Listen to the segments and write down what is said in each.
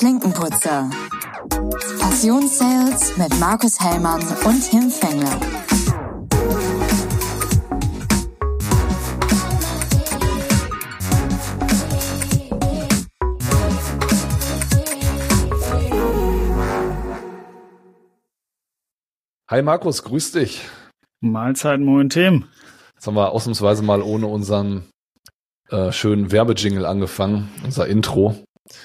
Klinkenputzer. Passionssales mit Markus Hellmann und Tim Fengler. Hi Markus, grüß dich. Mahlzeit, moin Tim. Jetzt haben wir ausnahmsweise mal ohne unseren äh, schönen Werbejingle angefangen, unser Intro.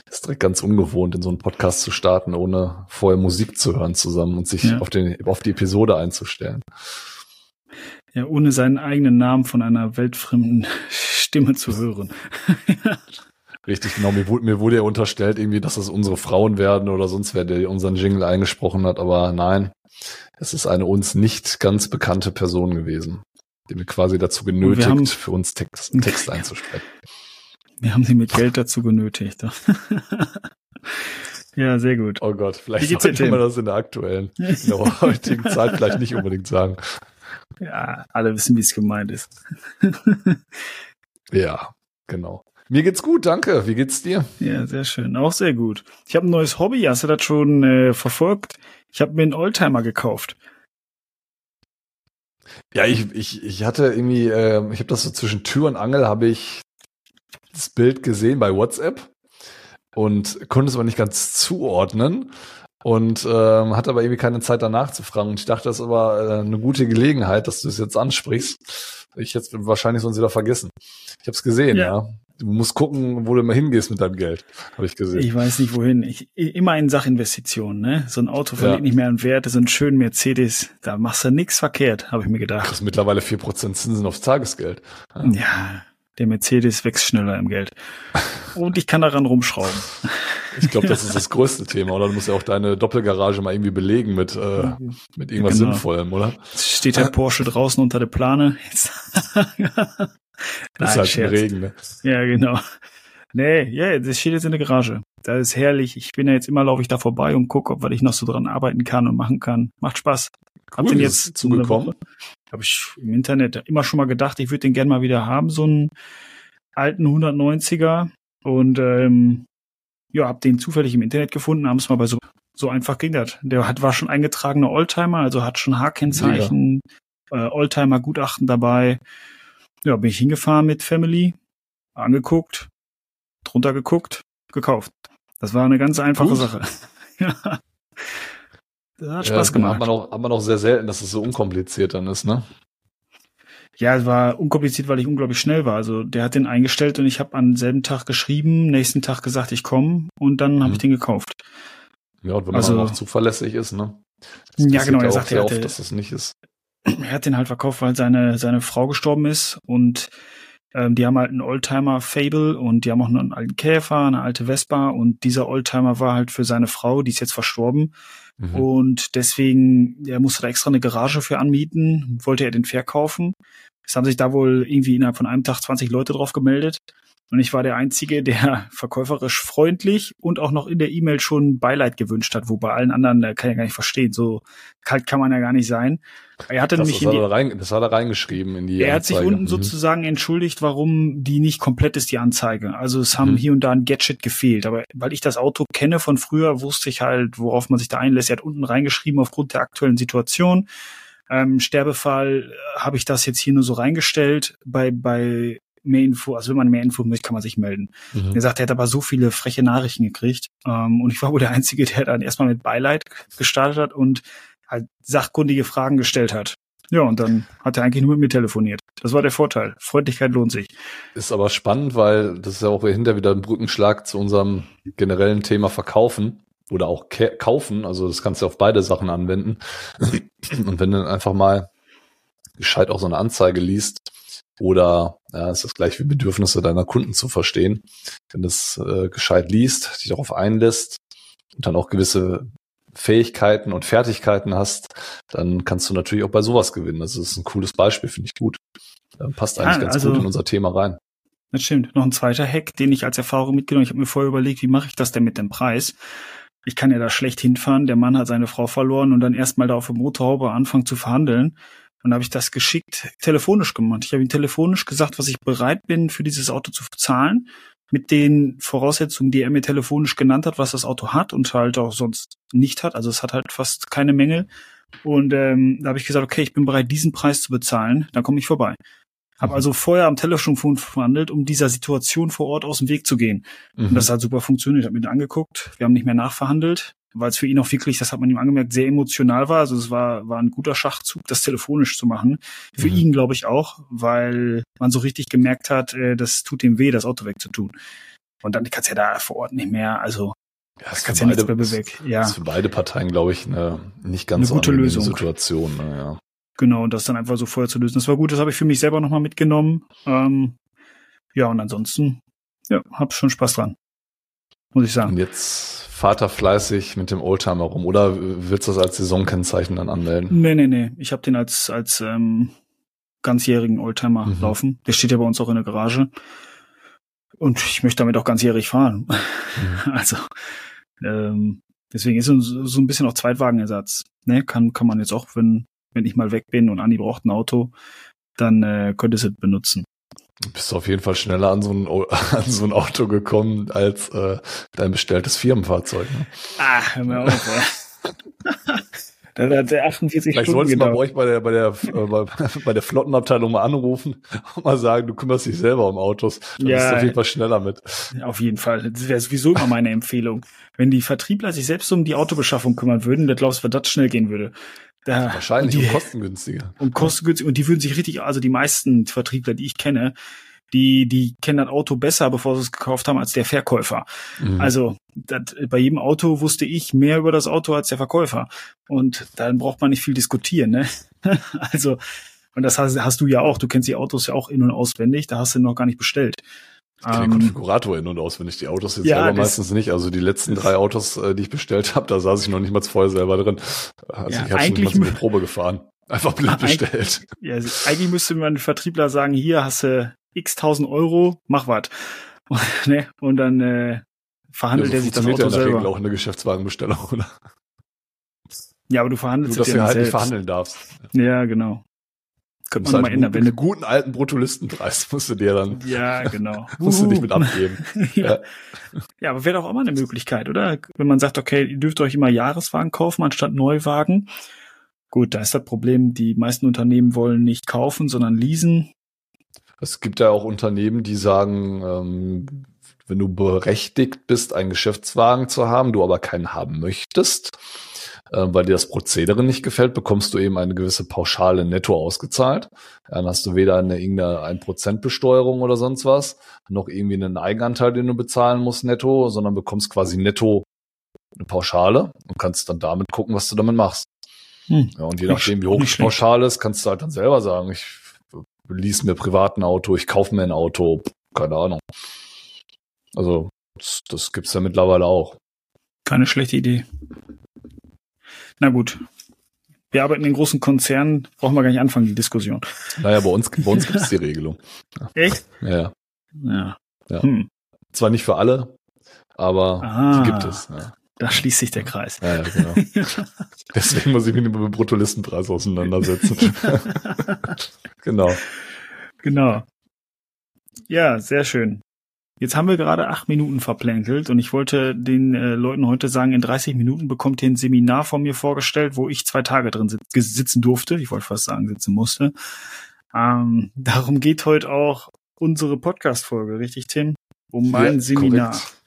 Ist direkt ganz ungewohnt, in so einen Podcast zu starten, ohne vorher Musik zu hören zusammen und sich ja. auf, den, auf die Episode einzustellen. Ja, ohne seinen eigenen Namen von einer weltfremden Stimme zu hören. Richtig, genau. Mir wurde, mir wurde ja unterstellt, irgendwie, dass das unsere Frauen werden oder sonst wer, der unseren Jingle eingesprochen hat. Aber nein, es ist eine uns nicht ganz bekannte Person gewesen, die wir quasi dazu genötigt, für uns Text, Text einzusprechen. Wir haben sie mit Geld dazu genötigt. ja, sehr gut. Oh Gott, vielleicht sollte man das in der aktuellen, in der heutigen Zeit vielleicht nicht unbedingt sagen. Ja, alle wissen, wie es gemeint ist. ja, genau. Mir geht's gut, danke. Wie geht's dir? Ja, sehr schön. Auch sehr gut. Ich habe ein neues Hobby. Hast du das schon äh, verfolgt? Ich habe mir einen Oldtimer gekauft. Ja, ich, ich, ich hatte irgendwie, äh, ich habe das so zwischen Tür und Angel, habe ich das Bild gesehen bei WhatsApp und konnte es aber nicht ganz zuordnen und ähm, hatte aber irgendwie keine Zeit danach zu fragen. Und ich dachte, das ist aber äh, eine gute Gelegenheit, dass du es jetzt ansprichst. Ich jetzt wahrscheinlich sonst wieder vergessen. Ich habe es gesehen, ja. ja. Du musst gucken, wo du immer hingehst mit deinem Geld, habe ich gesehen. Ich weiß nicht wohin. Ich, immer in Sachinvestitionen, ne? So ein Auto verliert ja. nicht mehr an Wert, so ein schönen Mercedes, da machst du nix verkehrt, habe ich mir gedacht. Du kriegst mittlerweile vier Prozent Zinsen aufs Tagesgeld. Ja. ja, der Mercedes wächst schneller im Geld. Und ich kann daran rumschrauben. Ich glaube, das ist das größte Thema, oder? Du musst ja auch deine Doppelgarage mal irgendwie belegen mit, äh, mit irgendwas genau. Sinnvollem, oder? Steht der Porsche draußen unter der Plane. Das ist halt Scherz. Regen, ne? Ja, genau. Nee, ja, yeah, das steht jetzt in der Garage. Das ist herrlich. Ich bin ja jetzt immer, laufe ich da vorbei und gucke, ob was ich noch so dran arbeiten kann und machen kann. Macht Spaß. Cool, Hab den jetzt zugekommen. Habe ich im Internet immer schon mal gedacht, ich würde den gerne mal wieder haben, so einen alten 190er. Und ähm, ja, hab den zufällig im Internet gefunden, haben es mal bei so so einfach ging das. Der hat war schon eingetragener Oldtimer, also hat schon H-Kennzeichen, äh, Oldtimer-Gutachten dabei ja, bin ich hingefahren mit Family, angeguckt, drunter geguckt, gekauft. Das war eine ganz einfache Gut. Sache. ja. Das hat Spaß ja, gemacht. Hat man, auch, hat man auch sehr selten, dass es so unkompliziert dann ist, ne? Ja, es war unkompliziert, weil ich unglaublich schnell war. Also der hat den eingestellt und ich habe am selben Tag geschrieben, nächsten Tag gesagt, ich komme und dann habe mhm. ich den gekauft. Ja, und wenn also, man auch zuverlässig ist, ne? Das ja, genau, er sagt, hatte, oft, dass es nicht ist er hat den halt verkauft, weil seine, seine Frau gestorben ist und ähm, die haben halt einen Oldtimer-Fable und die haben auch noch einen alten Käfer, eine alte Vespa und dieser Oldtimer war halt für seine Frau, die ist jetzt verstorben. Mhm. Und deswegen, er musste da extra eine Garage für anmieten, wollte er den verkaufen. Es haben sich da wohl irgendwie innerhalb von einem Tag 20 Leute drauf gemeldet. Und ich war der Einzige, der verkäuferisch freundlich und auch noch in der E-Mail schon Beileid gewünscht hat, wo bei allen anderen, da kann ich gar nicht verstehen, so kalt kann man ja gar nicht sein. Er hatte das, nämlich das, hat er rein, das hat er reingeschrieben in die Er Anzeige. hat sich unten mhm. sozusagen entschuldigt, warum die nicht komplett ist, die Anzeige. Also es haben mhm. hier und da ein Gadget gefehlt. Aber weil ich das Auto kenne von früher, wusste ich halt, worauf man sich da einlässt. Er hat unten reingeschrieben, aufgrund der aktuellen Situation. Ähm, Sterbefall äh, habe ich das jetzt hier nur so reingestellt. Bei, bei mehr Info, also wenn man mehr Info möchte, kann man sich melden. Mhm. Er sagt, er hat aber so viele freche Nachrichten gekriegt. Ähm, und ich war wohl der Einzige, der dann erstmal mit Beileid gestartet hat und halt sachkundige Fragen gestellt hat. Ja, und dann hat er eigentlich nur mit mir telefoniert. Das war der Vorteil. Freundlichkeit lohnt sich. Ist aber spannend, weil das ist ja auch hinter wieder ein Brückenschlag zu unserem generellen Thema Verkaufen oder auch kaufen. Also das kannst du auf beide Sachen anwenden. Und wenn du dann einfach mal gescheit auch so eine Anzeige liest, oder ja, ist das gleich wie Bedürfnisse deiner Kunden zu verstehen. Wenn du es äh, gescheit liest, dich darauf einlässt und dann auch gewisse Fähigkeiten und Fertigkeiten hast, dann kannst du natürlich auch bei sowas gewinnen. Das ist ein cooles Beispiel, finde ich gut. Äh, passt eigentlich ja, ganz also, gut in unser Thema rein. Das stimmt. Noch ein zweiter Hack, den ich als Erfahrung mitgenommen habe. Ich habe mir vorher überlegt, wie mache ich das denn mit dem Preis? Ich kann ja da schlecht hinfahren. Der Mann hat seine Frau verloren und dann erstmal da auf der Motorhaube anfangen zu verhandeln. Und habe ich das geschickt telefonisch gemacht. Ich habe ihm telefonisch gesagt, was ich bereit bin, für dieses Auto zu bezahlen. mit den Voraussetzungen, die er mir telefonisch genannt hat, was das Auto hat und halt auch sonst nicht hat. Also es hat halt fast keine Mängel. Und ähm, da habe ich gesagt, okay, ich bin bereit, diesen Preis zu bezahlen, dann komme ich vorbei. Habe Mhm. also vorher am Telefon verhandelt, um dieser Situation vor Ort aus dem Weg zu gehen. Mhm. Und das hat super funktioniert. Ich habe mir angeguckt. Wir haben nicht mehr nachverhandelt, weil es für ihn auch wirklich, das hat man ihm angemerkt, sehr emotional war. Also es war, war ein guter Schachzug, das telefonisch zu machen. Für Mhm. ihn, glaube ich, auch, weil man so richtig gemerkt hat, äh, das tut ihm weh, das Auto wegzutun. Und dann kannst du ja da vor Ort nicht mehr, also ja, das kannst für ja nichts beide- mehr bewegen. Ja, ist für beide Parteien, glaube ich, eine nicht ganz Eine gute Lösung. Situation. Ne, ja. genau. Und das dann einfach so vorher zu lösen. Das war gut, das habe ich für mich selber nochmal mitgenommen. Ähm, ja, und ansonsten, ja, hab schon Spaß dran. Muss ich sagen. Und jetzt fahrt er fleißig mit dem Oldtimer rum oder willst du das als Saisonkennzeichen dann anmelden? Nee, nee, nee. Ich habe den als, als ähm, ganzjährigen Oldtimer Mhm. laufen. Der steht ja bei uns auch in der Garage. Und ich möchte damit auch ganzjährig fahren. Mhm. Also, ähm, deswegen ist es so ein bisschen auch Zweitwagenersatz. Ne? Kann, kann man jetzt auch, wenn, wenn ich mal weg bin und Andi braucht ein Auto, dann äh, könnte es es benutzen. Du bist auf jeden Fall schneller an so ein, an so ein Auto gekommen als äh, dein bestelltes Firmenfahrzeug. Ne? Ah, hör mir auf, ey. Da hat der 48 Vielleicht Stunden solltest du mal bei euch bei der, bei der, äh, bei, bei der Flottenabteilung mal anrufen und mal sagen, du kümmerst dich selber um Autos. Dann Ja. bist du auf jeden Fall schneller mit. Auf jeden Fall. Das wäre sowieso immer meine Empfehlung. Wenn die Vertriebler sich selbst um die Autobeschaffung kümmern würden, dann glaubst du, das schnell gehen würde. Da, Wahrscheinlich und die, und kostengünstiger. und kostengünstig. Und die würden sich richtig, also die meisten Vertriebler, die ich kenne, die, die kennen das Auto besser, bevor sie es gekauft haben, als der Verkäufer. Mhm. Also das, bei jedem Auto wusste ich mehr über das Auto als der Verkäufer. Und dann braucht man nicht viel diskutieren, ne? also, und das hast, hast du ja auch. Du kennst die Autos ja auch in- und auswendig. Da hast du noch gar nicht bestellt. Ich kenne den Ähm, Konfigurator in- und auswendig, die Autos jetzt Ja, selber meistens nicht. Also die letzten drei Autos, äh, die ich bestellt habe, da saß ich noch nicht mal vorher selber drin. Also Ja, ich habe nicht mal eine Probe gefahren. Einfach blind Ah, bestellt. Ja, also eigentlich müsste man den Vertriebler sagen, hier hast du x tausend Euro, mach was. Und, ne? und dann äh, verhandelt Ja, er so sich das funktioniert ja Auto in der Regel selber. auch eine Geschäftswagenbestellung, oder? Ja, aber du Nur, verhandelst dass es du halt nicht selbst. verhandeln darfst. Ja, genau. Könnte man halt mal ändern, wenn einen guten alten Bruttolistenpreis musst du dir dann, Ja, genau. musst du dich mit abgeben. ja. ja, aber wäre doch auch mal eine Möglichkeit, oder? Wenn man sagt, okay, ihr dürft euch immer Jahreswagen kaufen anstatt Neuwagen. Gut, da ist das Problem, die meisten Unternehmen wollen nicht kaufen, sondern leasen. Es gibt ja auch Unternehmen, die sagen, ähm, wenn du berechtigt bist, einen Geschäftswagen zu haben, du aber keinen haben möchtest, äh, weil dir das Prozedere nicht gefällt, bekommst du eben eine gewisse Pauschale netto ausgezahlt. Dann hast du weder eine irgendeine 1% Besteuerung oder sonst was, noch irgendwie einen Eigenanteil, den du bezahlen musst netto, sondern bekommst quasi netto eine Pauschale und kannst dann damit gucken, was du damit machst. Hm. Ja, und je nachdem, wie hoch die. Pauschale ist, kannst du halt dann selber sagen, ich lease mir privat ein Auto, ich kaufe mir ein Auto, keine Ahnung. Also, das, das gibt's ja mittlerweile auch. Keine schlechte Idee. Na gut. Wir arbeiten in großen Konzernen, brauchen wir gar nicht anfangen, die Diskussion. Naja, bei uns, bei uns gibt's die Regelung. Echt? Ja, ja. Ja. Hm. Zwar nicht für alle, aber Ah. die gibt es. Ja, Da schließt sich der Kreis. ja, ja genau. Deswegen muss ich mich mit dem Bruttolistenpreis auseinandersetzen. genau. genau. Ja, sehr schön. Jetzt haben wir gerade acht Minuten verplänkelt und ich wollte den äh, Leuten heute sagen, in 30 Minuten bekommt ihr ein Seminar von mir vorgestellt, wo ich zwei Tage drin sit sitzen durfte. Ich wollte fast sagen, sitzen musste. Ähm, darum geht heute auch unsere Podcast-Folge, richtig, Tim? Um mein Ja, Seminar. korrekt.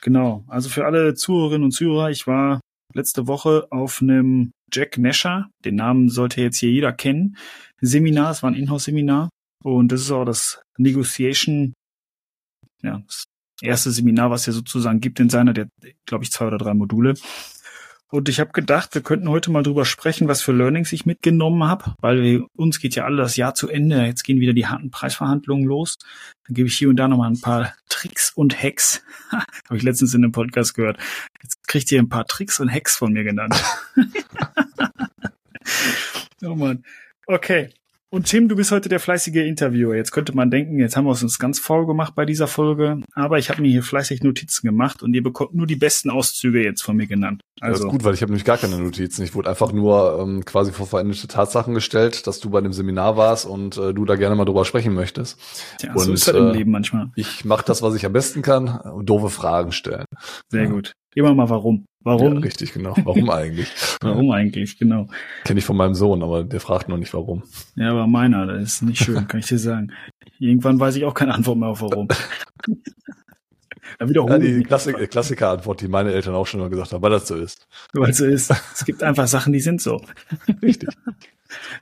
Genau. Also für alle Zuhörerinnen und Zuhörer, ich war letzte Woche auf einem Jack Nasher, den Namen sollte jetzt hier jeder kennen, Seminar, es war ein Inhouse-Seminar und das ist auch das Negotiation, ja, das erste Seminar, was er sozusagen gibt in seiner, der, glaube ich, zwei oder drei Module. Und ich habe gedacht, wir könnten heute mal drüber sprechen, was für Learnings ich mitgenommen habe, weil wir, uns geht ja alle das Jahr zu Ende. Jetzt gehen wieder die harten Preisverhandlungen los. Dann gebe ich hier und da nochmal ein paar Tricks und Hacks. habe ich letztens in einem Podcast gehört. Jetzt kriegt ihr ein paar Tricks und Hacks von mir genannt. oh Mann. Okay. Und Tim, du bist heute der fleißige Interviewer. Jetzt könnte man denken, jetzt haben wir es uns ganz faul gemacht bei dieser Folge. Aber ich habe mir hier fleißig Notizen gemacht und ihr bekommt nur die besten Auszüge jetzt von mir genannt. Also das ist gut, weil ich habe nämlich gar keine Notizen. Ich wurde einfach nur ähm, quasi vor veränderte Tatsachen gestellt, dass du bei dem Seminar warst und äh, du da gerne mal drüber sprechen möchtest. Ja, und, so ist das im Leben manchmal. Ich mache das, was ich am besten kann, doofe Fragen stellen. Sehr ja. gut. Immer mal warum. Warum? Ja, richtig, genau. Warum eigentlich? warum eigentlich, genau. Kenne ich von meinem Sohn, aber der fragt noch nicht warum. Ja, aber meiner, das ist nicht schön, kann ich dir sagen. Irgendwann weiß ich auch keine Antwort mehr auf warum. Wiederholen ja, die Klassik Klassiker-Antwort, die meine Eltern auch schon mal gesagt haben, weil das so ist. Weil es so ist. Es gibt einfach Sachen, die sind so. Richtig.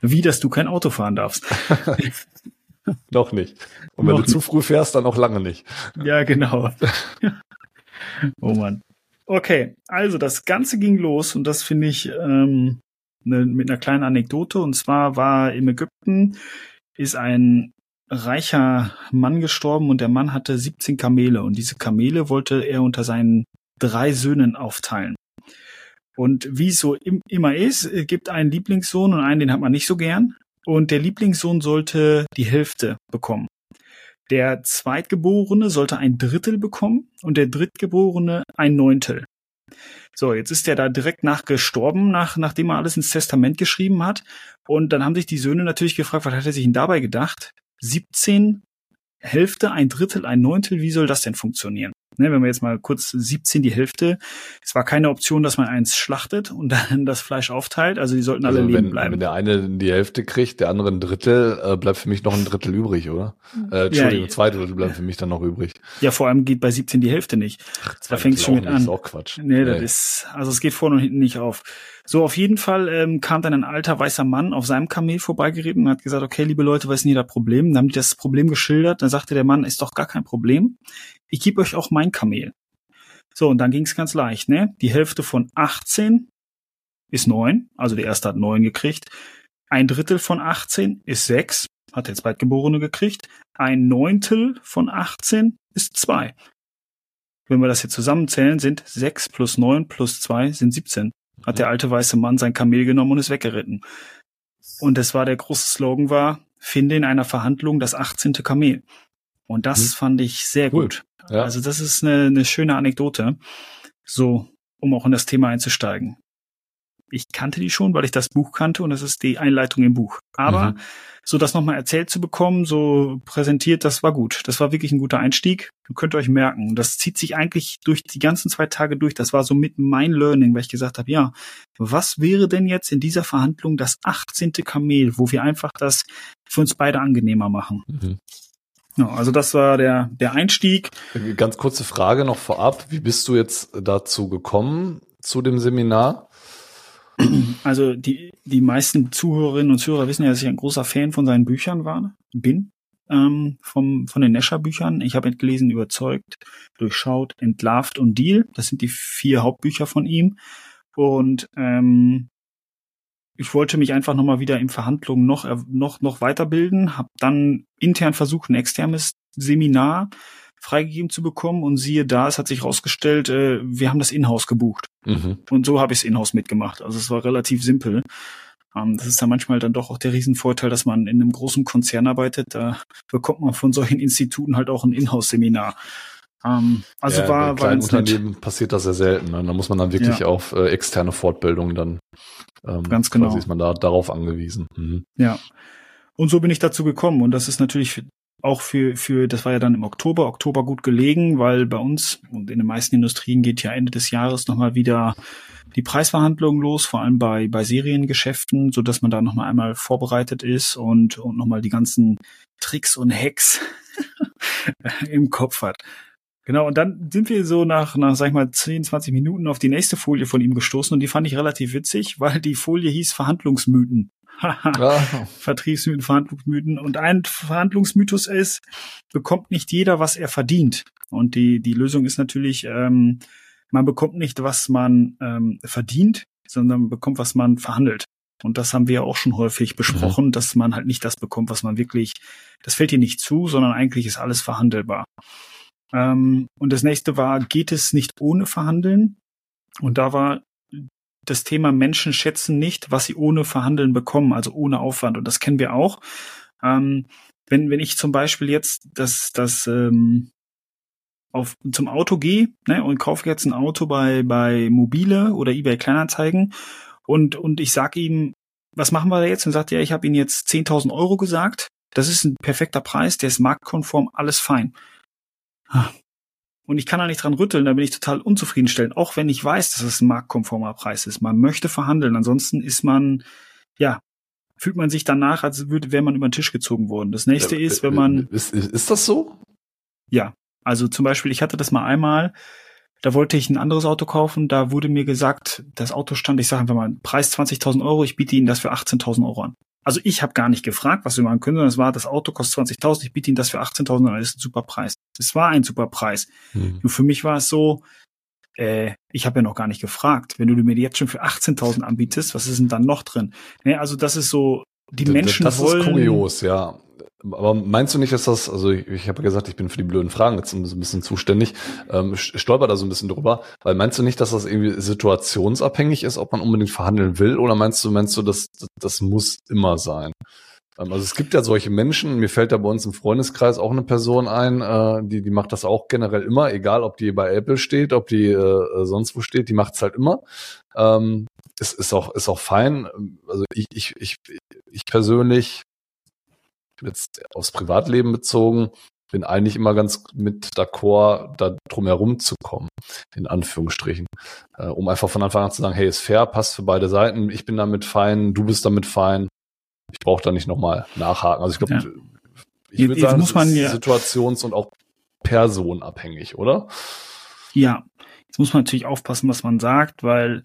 Wie, dass du kein Auto fahren darfst. noch nicht. Und wenn noch du nicht. zu früh fährst, dann auch lange nicht. Ja, genau. oh Mann. Okay, also das Ganze ging los und das finde ich ähm, ne, mit einer kleinen Anekdote. Und zwar war im Ägypten ist ein reicher Mann gestorben und der Mann hatte 17 Kamele und diese Kamele wollte er unter seinen drei Söhnen aufteilen. Und wie es so im, immer ist, gibt einen Lieblingssohn und einen, den hat man nicht so gern. Und der Lieblingssohn sollte die Hälfte bekommen. Der Zweitgeborene sollte ein Drittel bekommen und der Drittgeborene ein Neuntel. So, jetzt ist er da direkt nach gestorben, nach, nachdem er alles ins Testament geschrieben hat. Und dann haben sich die Söhne natürlich gefragt, was hat er sich denn dabei gedacht? 17 Hälfte, ein Drittel, ein Neuntel, wie soll das denn funktionieren? Ne, wenn wir jetzt mal kurz 17 die Hälfte, es war keine Option, dass man eins schlachtet und dann das Fleisch aufteilt, also die sollten alle also leben wenn, bleiben. Wenn der eine die Hälfte kriegt, der andere ein Drittel, äh, bleibt für mich noch ein Drittel übrig, oder? Äh, Entschuldigung, ja, zwei Drittel bleiben für mich dann noch übrig. Ja, vor allem geht bei 17 die Hälfte nicht. Ach, da fängt es schon mit an. Das ist auch Quatsch. Nee, das nee. ist, also es geht vorne und hinten nicht auf. So, auf jeden Fall ähm, kam dann ein alter weißer Mann auf seinem Kamel vorbeigeritten und hat gesagt, okay, liebe Leute, was ist denn hier das Problem? Dann haben die das Problem geschildert. Dann sagte der Mann, ist doch gar kein Problem. Ich gebe euch auch mein Kamel. So, und dann ging es ganz leicht, ne? Die Hälfte von 18 ist 9, also der erste hat 9 gekriegt. Ein Drittel von 18 ist 6, hat der Zweitgeborene gekriegt. Ein Neuntel von 18 ist 2. Wenn wir das hier zusammenzählen, sind 6 plus 9 plus 2 sind 17. Hat der alte weiße Mann sein Kamel genommen und ist weggeritten. Und das war der große Slogan war, finde in einer Verhandlung das 18. Kamel. Und das hm. fand ich sehr cool. gut. Ja. Also das ist eine, eine schöne Anekdote, so um auch in das Thema einzusteigen. Ich kannte die schon, weil ich das Buch kannte und das ist die Einleitung im Buch. Aber mhm. so das nochmal erzählt zu bekommen, so präsentiert, das war gut. Das war wirklich ein guter Einstieg. Ihr könnt euch merken. Das zieht sich eigentlich durch die ganzen zwei Tage durch. Das war so mit mein Learning, weil ich gesagt habe, ja, was wäre denn jetzt in dieser Verhandlung das 18. Kamel, wo wir einfach das für uns beide angenehmer machen? Mhm. Ja, also das war der, der Einstieg. Ganz kurze Frage noch vorab. Wie bist du jetzt dazu gekommen, zu dem Seminar? Also die, die meisten Zuhörerinnen und Zuhörer wissen ja, dass ich ein großer Fan von seinen Büchern war, bin, ähm, vom, von den Nescher-Büchern. Ich habe gelesen, überzeugt, durchschaut, entlarvt und Deal. Das sind die vier Hauptbücher von ihm. Und ähm, ich wollte mich einfach nochmal wieder in Verhandlungen noch, noch, noch weiterbilden, habe dann intern versucht, ein externes Seminar freigegeben zu bekommen und siehe da, es hat sich rausgestellt, äh, wir haben das Inhouse gebucht. Mhm. Und so habe ich es Inhouse mitgemacht. Also es war relativ simpel. Ähm, das ist dann manchmal dann doch auch der Riesenvorteil, dass man in einem großen Konzern arbeitet. Da bekommt man von solchen Instituten halt auch ein Inhouse-Seminar. Ähm, also ja, war, bei kleinen Unternehmen nett. passiert das sehr selten. Ne? Da muss man dann wirklich ja. auf äh, externe Fortbildungen dann ähm, Ganz genau. ist man da darauf angewiesen. Mhm. Ja. Und so bin ich dazu gekommen. Und das ist natürlich auch für, für, das war ja dann im Oktober, Oktober gut gelegen, weil bei uns und in den meisten Industrien geht ja Ende des Jahres nochmal wieder die Preisverhandlungen los, vor allem bei, bei Seriengeschäften, so dass man da nochmal einmal vorbereitet ist und, und nochmal die ganzen Tricks und Hacks im Kopf hat. Genau, und dann sind wir so nach, nach, sag ich mal, 10, 20 Minuten auf die nächste Folie von ihm gestoßen und die fand ich relativ witzig, weil die Folie hieß Verhandlungsmythen. ah. Vertriebsmythen, Verhandlungsmythen. Und ein Verhandlungsmythos ist, bekommt nicht jeder, was er verdient. Und die, die Lösung ist natürlich, ähm, man bekommt nicht, was man ähm, verdient, sondern bekommt, was man verhandelt. Und das haben wir auch schon häufig besprochen, mhm. dass man halt nicht das bekommt, was man wirklich, das fällt dir nicht zu, sondern eigentlich ist alles verhandelbar. Ähm, und das nächste war, geht es nicht ohne Verhandeln? Und da war das Thema Menschen schätzen nicht, was sie ohne Verhandeln bekommen, also ohne Aufwand. Und das kennen wir auch. Ähm, wenn, wenn ich zum Beispiel jetzt das, das ähm, auf, zum Auto gehe ne, und kaufe jetzt ein Auto bei, bei Mobile oder eBay Kleinanzeigen und, und ich sage ihm, was machen wir da jetzt? Und sagt er, ja, ich habe Ihnen jetzt 10.000 Euro gesagt. Das ist ein perfekter Preis, der ist marktkonform, alles fein. Und ich kann da nicht dran rütteln, da bin ich total unzufriedenstellend, auch wenn ich weiß, dass es ein marktkonformer Preis ist. Man möchte verhandeln, ansonsten ist man, ja, fühlt man sich danach, als würde, wäre man über den Tisch gezogen worden. Das nächste ist, wenn man. Ist, ist das so? Ja. Also zum Beispiel, ich hatte das mal einmal, da wollte ich ein anderes Auto kaufen, da wurde mir gesagt, das Auto stand, ich sage einfach mal, Preis 20.000 Euro, ich biete Ihnen das für 18.000 Euro an. Also ich habe gar nicht gefragt, was wir machen können, sondern es war, das Auto kostet 20.000, ich biete Ihnen das für 18.000 Euro, das ist ein super Preis. Es war ein super Preis. Hm. Nur für mich war es so, äh, ich habe ja noch gar nicht gefragt. Wenn du mir jetzt schon für 18.000 anbietest, was ist denn dann noch drin? Ne, also das ist so, die Menschen das wollen. Das ist kurios, ja. Aber meinst du nicht, dass das, also ich, ich habe ja gesagt, ich bin für die blöden Fragen jetzt ein bisschen zuständig, ähm, stolper da so ein bisschen drüber, weil meinst du nicht, dass das irgendwie situationsabhängig ist, ob man unbedingt verhandeln will, oder meinst du, meinst du, dass das muss immer sein? Ähm, also es gibt ja solche Menschen, mir fällt da bei uns im Freundeskreis auch eine Person ein, äh, die, die macht das auch generell immer, egal ob die bei Apple steht, ob die äh, sonst wo steht, die macht es halt immer. Ähm, ist, ist auch, ist auch fein. Also ich, ich, ich, ich persönlich jetzt aufs Privatleben bezogen, bin eigentlich immer ganz mit d'accord, da drum herum zu kommen, in Anführungsstrichen. Äh, um einfach von Anfang an zu sagen, hey, ist fair, passt für beide Seiten, ich bin damit fein, du bist damit fein. Ich brauche da nicht nochmal nachhaken. Also ich glaube, ja. ich würde sagen, muss man ja situations- und auch personabhängig, oder? Ja, jetzt muss man natürlich aufpassen, was man sagt, weil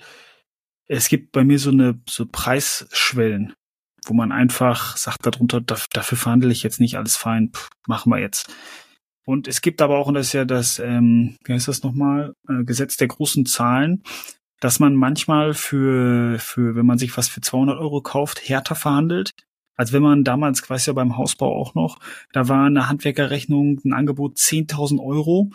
es gibt bei mir so eine so Preisschwellen wo man einfach sagt darunter, dafür verhandle ich jetzt nicht alles fein, pff, machen wir jetzt. Und es gibt aber auch, und das ist ja das, ähm, wie heißt das nochmal, äh, Gesetz der großen Zahlen, dass man manchmal für, für, wenn man sich was für 200 Euro kauft, härter verhandelt, als wenn man damals, weiß ja beim Hausbau auch noch, da war eine Handwerkerrechnung, ein Angebot 10.000 Euro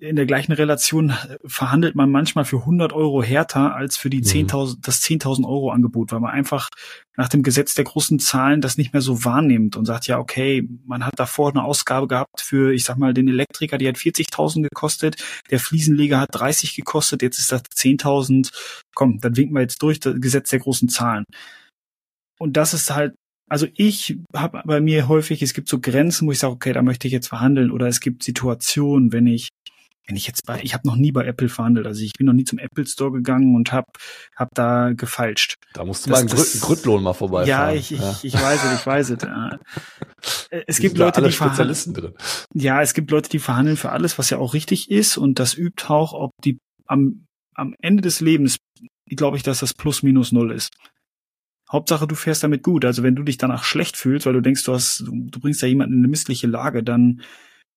in der gleichen Relation verhandelt man manchmal für 100 Euro härter als für die 10.000, mhm. das 10.000 Euro Angebot, weil man einfach nach dem Gesetz der großen Zahlen das nicht mehr so wahrnimmt und sagt, ja, okay, man hat davor eine Ausgabe gehabt für, ich sag mal, den Elektriker, die hat 40.000 gekostet, der Fliesenleger hat 30 gekostet, jetzt ist das 10.000, komm, dann winken wir jetzt durch, das Gesetz der großen Zahlen. Und das ist halt also ich habe bei mir häufig, es gibt so Grenzen, wo ich sage, okay, da möchte ich jetzt verhandeln. Oder es gibt Situationen, wenn ich wenn ich jetzt bei, ich habe noch nie bei Apple verhandelt, also ich bin noch nie zum Apple Store gegangen und habe hab da gefeilscht. Da musst du das, mal einen Grüttlohn mal vorbei. Ja, ich, ich, ja. ich weiß es, ich weiß es. Äh, es gibt Leute, die Spezialisten drin. Ja, es gibt Leute, die verhandeln für alles, was ja auch richtig ist und das übt auch, ob die am, am Ende des Lebens, glaube ich, dass das plus minus null ist. Hauptsache, du fährst damit gut. Also wenn du dich danach schlecht fühlst, weil du denkst, du hast, du bringst da jemanden in eine missliche Lage, dann,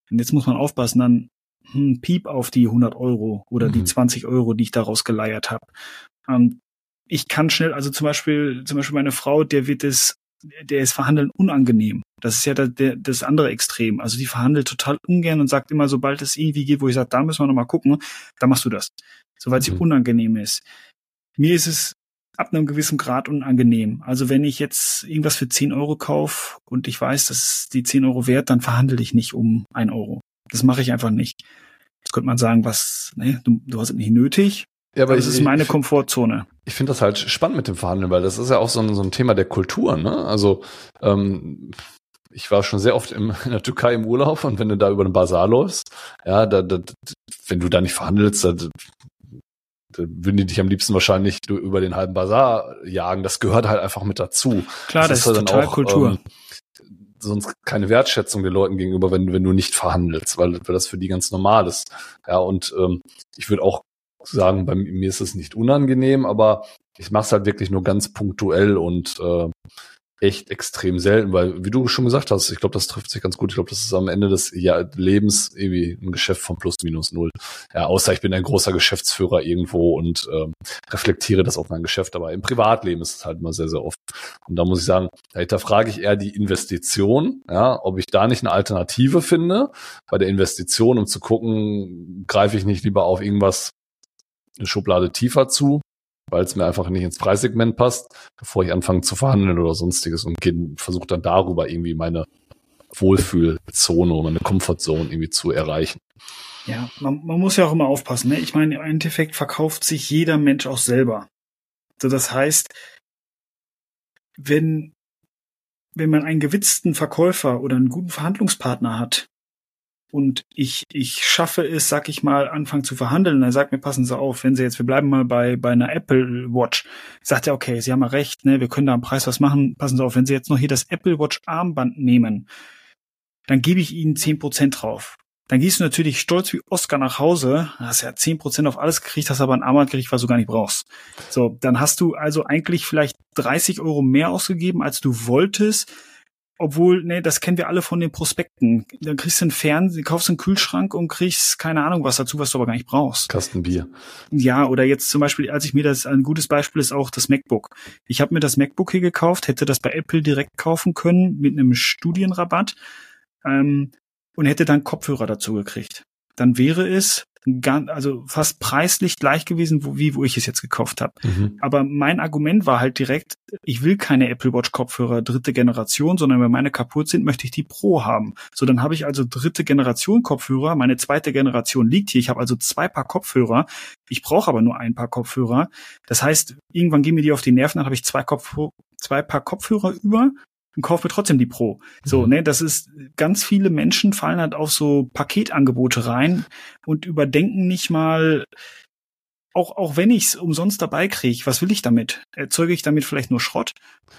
und jetzt muss man aufpassen, dann hm, Piep auf die 100 Euro oder mhm. die 20 Euro, die ich daraus geleiert habe. Ähm, ich kann schnell, also zum Beispiel, zum Beispiel meine Frau, der wird es, der ist Verhandeln unangenehm. Das ist ja der, der, das andere Extrem. Also die verhandelt total ungern und sagt immer, sobald es irgendwie geht, wo ich sage, da müssen wir nochmal gucken, da machst du das. Soweit mhm. sie unangenehm ist. Mir ist es ab einem gewissen Grad unangenehm. Also wenn ich jetzt irgendwas für 10 Euro kaufe und ich weiß, das ist die 10 Euro wert, dann verhandle ich nicht um 1 Euro. Das mache ich einfach nicht. Jetzt könnte man sagen, was, ne, du, du hast es nicht nötig. Ja, aber das ist meine ich, Komfortzone. Ich finde das halt spannend mit dem Verhandeln, weil das ist ja auch so ein, so ein Thema der Kultur. Ne? Also ähm, ich war schon sehr oft im, in der Türkei im Urlaub und wenn du da über den Bazar läufst, ja, da, da, wenn du da nicht verhandelst, da, da würden die dich am liebsten wahrscheinlich über den halben Bazar jagen. Das gehört halt einfach mit dazu. Klar, das, das ist, ist total auch, Kultur. Ähm, sonst keine Wertschätzung den Leuten gegenüber, wenn, wenn du nicht verhandelst, weil, weil das für die ganz normal ist. Ja, und ähm, ich würde auch sagen, bei mir ist es nicht unangenehm, aber ich mache es halt wirklich nur ganz punktuell und äh, echt extrem selten, weil, wie du schon gesagt hast, ich glaube, das trifft sich ganz gut. Ich glaube, das ist am Ende des Lebens irgendwie ein Geschäft von plus minus null. Ja, außer ich bin ein großer Geschäftsführer irgendwo und ähm, reflektiere das auf mein Geschäft. Aber im Privatleben ist es halt immer sehr, sehr oft. Und da muss ich sagen, da frage ich eher die Investition, ja, ob ich da nicht eine Alternative finde bei der Investition, um zu gucken, greife ich nicht lieber auf irgendwas eine Schublade tiefer zu weil es mir einfach nicht ins Preissegment passt, bevor ich anfange zu verhandeln oder sonstiges und versuche dann darüber irgendwie meine Wohlfühlzone oder meine Comfortzone irgendwie zu erreichen. Ja, man, man muss ja auch immer aufpassen. Ne? Ich meine, im Endeffekt verkauft sich jeder Mensch auch selber. So, das heißt, wenn, wenn man einen gewitzten Verkäufer oder einen guten Verhandlungspartner hat, und ich, ich schaffe es, sag ich mal, anfangen zu verhandeln. Er sagt mir, passen Sie auf, wenn Sie jetzt, wir bleiben mal bei, bei einer Apple Watch. Sagt er, okay, Sie haben ja recht, ne, wir können da am Preis was machen. Passen Sie auf, wenn Sie jetzt noch hier das Apple Watch Armband nehmen, dann gebe ich Ihnen zehn Prozent drauf. Dann gehst du natürlich stolz wie Oscar nach Hause, hast ja zehn Prozent auf alles gekriegt, hast aber ein Armband gekriegt, was du gar nicht brauchst. So, dann hast du also eigentlich vielleicht 30 Euro mehr ausgegeben, als du wolltest, obwohl, ne, das kennen wir alle von den Prospekten. Dann kriegst du einen Fernsehen, kaufst einen Kühlschrank und kriegst keine Ahnung was dazu, was du aber gar nicht brauchst. Kasten Bier. Ja, oder jetzt zum Beispiel, als ich mir das, ein gutes Beispiel ist auch das MacBook. Ich habe mir das MacBook hier gekauft, hätte das bei Apple direkt kaufen können mit einem Studienrabatt ähm, und hätte dann Kopfhörer dazu gekriegt. Dann wäre es also fast preislich gleich gewesen, wo, wie wo ich es jetzt gekauft habe. Mhm. Aber mein Argument war halt direkt, ich will keine Apple Watch Kopfhörer dritte Generation, sondern wenn meine kaputt sind, möchte ich die Pro haben. So, dann habe ich also dritte Generation Kopfhörer, meine zweite Generation liegt hier, ich habe also zwei Paar Kopfhörer, ich brauche aber nur ein Paar Kopfhörer. Das heißt, irgendwann gehen mir die auf die Nerven, dann habe ich zwei, Kopf zwei Paar Kopfhörer über und kauf mir trotzdem die Pro. So, mhm. ne, das ist, ganz viele Menschen fallen halt auf so Paketangebote rein und überdenken nicht mal, auch, auch wenn ich es umsonst dabei kriege, was will ich damit? Erzeuge ich damit vielleicht nur Schrott?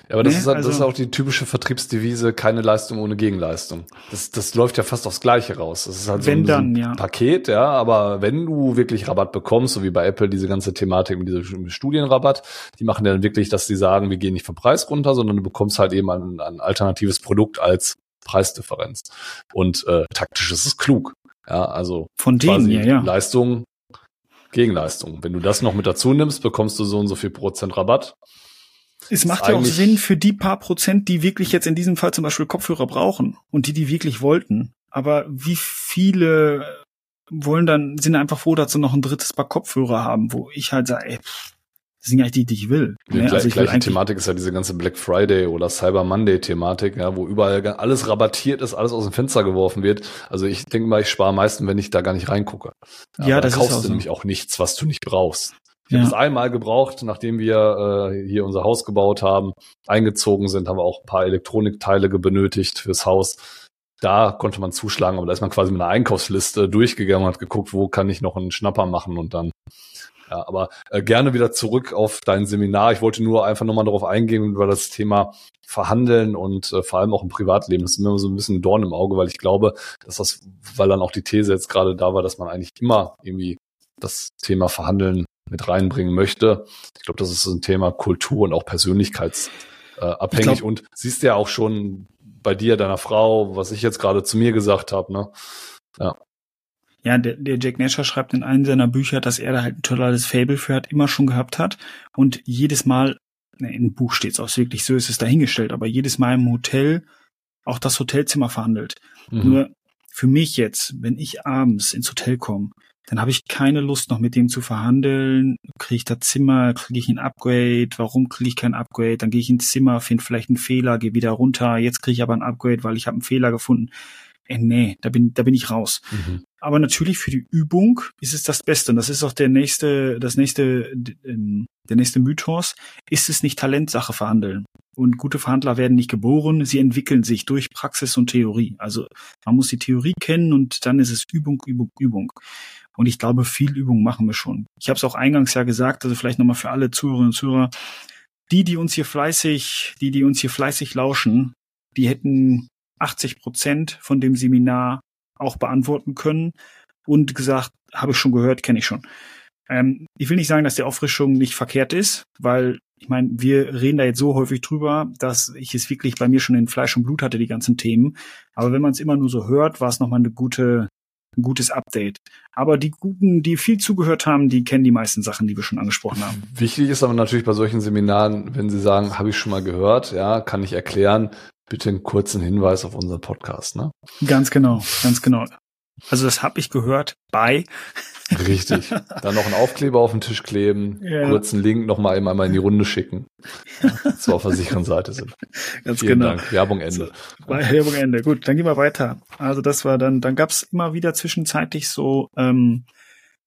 Ja, aber das, nee, ist, halt, also, das ist auch die typische Vertriebsdevise, keine Leistung ohne Gegenleistung. Das, das läuft ja fast aufs Gleiche raus. Das ist halt so ein, dann, ja. Paket, ja, aber wenn du wirklich Rabatt bekommst, so wie bei Apple diese ganze Thematik mit diesem Studienrabatt, die machen ja dann wirklich, dass die sagen, wir gehen nicht vom Preis runter, sondern du bekommst halt eben ein, ein alternatives Produkt als Preisdifferenz. Und äh, taktisch ist es klug. Ja, also von denen, ja, ja. Leistung Gegenleistung. Wenn du das noch mit dazu nimmst, bekommst du so und so viel Prozent Rabatt. Es macht ja auch Sinn für die paar Prozent, die wirklich jetzt in diesem Fall zum Beispiel Kopfhörer brauchen und die, die wirklich wollten. Aber wie viele wollen dann, sind einfach froh, dass sie noch ein drittes Paar Kopfhörer haben, wo ich halt sage, ey, pff, das sind ja eigentlich die, die ich will. Die ne? also ich gleiche will Thematik ist ja diese ganze Black Friday oder Cyber Monday Thematik, ja, wo überall alles rabattiert ist, alles aus dem Fenster geworfen wird. Also ich denke mal, ich spare am meisten, wenn ich da gar nicht reingucke. Ja, ja das da kaufst ist auch du so. nämlich auch nichts, was du nicht brauchst. Ich Ja. habe es einmal gebraucht, nachdem wir äh, hier unser Haus gebaut haben, eingezogen sind, haben wir auch ein paar Elektronikteile benötigt fürs Haus. Da konnte man zuschlagen, aber da ist man quasi mit einer Einkaufsliste durchgegangen und hat geguckt, wo kann ich noch einen Schnapper machen und dann ja, aber äh, gerne wieder zurück auf dein Seminar. Ich wollte nur einfach nochmal darauf eingehen über das Thema Verhandeln und äh, vor allem auch im Privatleben. Das ist mir immer so ein bisschen ein Dorn im Auge, weil ich glaube, dass das, weil dann auch die These jetzt gerade da war, dass man eigentlich immer irgendwie das Thema Verhandeln mit reinbringen möchte. Ich glaube, das ist ein Thema Kultur und auch persönlichkeitsabhängig. Äh, und siehst ja auch schon bei dir, deiner Frau, was ich jetzt gerade zu mir gesagt habe, ne? Ja. Ja, der, der Jack Nasher schreibt in einem seiner Bücher, dass er da halt ein totales Fable für hat, immer schon gehabt hat und jedes Mal, ne, im Buch steht es auch wirklich so, ist es dahingestellt, aber jedes Mal im Hotel auch das Hotelzimmer verhandelt. Mhm. Nur für mich jetzt, wenn ich abends ins Hotel komme, dann habe ich keine Lust noch mit dem zu verhandeln. Kriege ich das Zimmer, kriege ich ein Upgrade, warum kriege ich kein Upgrade? Dann gehe ich ins Zimmer, finde vielleicht einen Fehler, gehe wieder runter, jetzt kriege ich aber ein Upgrade, weil ich habe einen Fehler gefunden. Äh, nee, da bin, da bin ich raus. Mhm. Aber natürlich für die Übung ist es das Beste. Und das ist auch der nächste, das nächste, ähm, der nächste Mythos. Ist es nicht Talentsache verhandeln? Und gute Verhandler werden nicht geboren, sie entwickeln sich durch Praxis und Theorie. Also man muss die Theorie kennen und dann ist es Übung, Übung, Übung. Und ich glaube, viel Übung machen wir schon. Ich habe es auch eingangs ja gesagt, also vielleicht nochmal für alle Zuhörerinnen und Zuhörer, die, die uns hier fleißig, die, die uns hier fleißig lauschen, die hätten 80 Prozent von dem Seminar auch beantworten können und gesagt, habe ich schon gehört, kenne ich schon. Ähm, ich will nicht sagen, dass die Auffrischung nicht verkehrt ist, weil ich meine, wir reden da jetzt so häufig drüber, dass ich es wirklich bei mir schon in Fleisch und Blut hatte, die ganzen Themen. Aber wenn man es immer nur so hört, war es nochmal eine gute, ein gutes Update. Aber die Guten, die viel zugehört haben, die kennen die meisten Sachen, die wir schon angesprochen haben. Wichtig ist aber natürlich bei solchen Seminaren, wenn Sie sagen, habe ich schon mal gehört, ja, kann ich erklären, bitte einen kurzen Hinweis auf unseren Podcast, ne? Ganz genau, ganz genau. Also das habe ich gehört bei. Richtig. Dann noch einen Aufkleber auf den Tisch kleben, ja. kurzen Link noch mal einmal in die Runde schicken. Ja, zur auf der sicheren Seite sind. Ganz Vielen genau. Dank. Werbung Ende. So, Werbung Ende. Gut, dann gehen wir weiter. Also das war dann, dann gab's immer wieder zwischenzeitlich so ähm,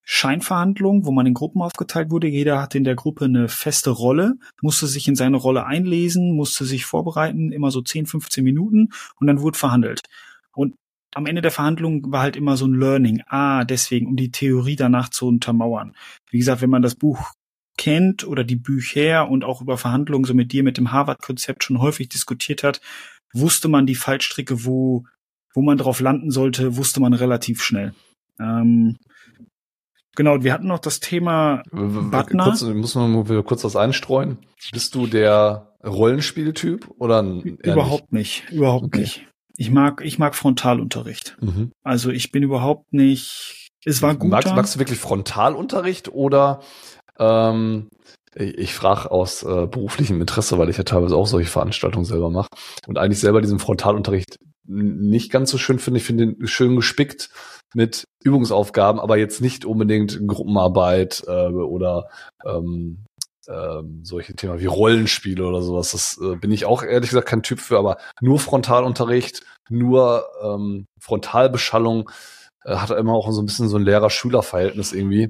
Scheinverhandlungen, wo man in Gruppen aufgeteilt wurde. Jeder hatte in der Gruppe eine feste Rolle, musste sich in seine Rolle einlesen, musste sich vorbereiten, immer so 10, 15 Minuten und dann wurde verhandelt. Und am Ende der Verhandlung war halt immer so ein Learning. Ah, deswegen, um die Theorie danach zu untermauern. Wie gesagt, wenn man das Buch kennt oder die Bücher und auch über Verhandlungen so mit dir mit dem Harvard-Konzept schon häufig diskutiert hat, wusste man die Fallstricke, wo, wo man drauf landen sollte, wusste man relativ schnell. Ähm, genau, wir hatten noch das Thema Butner. Kurz, muss man kurz was einstreuen. Bist du der Rollenspieltyp oder überhaupt nicht? nicht überhaupt okay. nicht. Ich mag, ich mag Frontalunterricht. Mhm. Also ich bin überhaupt nicht. Es war gut. Magst, magst du wirklich Frontalunterricht oder ähm, ich, ich frage aus äh, beruflichem Interesse, weil ich ja teilweise auch solche Veranstaltungen selber mache und eigentlich selber diesen Frontalunterricht nicht ganz so schön finde. Ich finde ihn schön gespickt mit Übungsaufgaben, aber jetzt nicht unbedingt Gruppenarbeit äh, oder ähm, ähm, solche Themen wie Rollenspiele oder sowas. Das äh, bin ich auch ehrlich gesagt kein Typ für, aber nur Frontalunterricht, nur ähm, Frontalbeschallung äh, hat immer auch so ein bisschen so ein Lehrer-Schüler-Verhältnis irgendwie.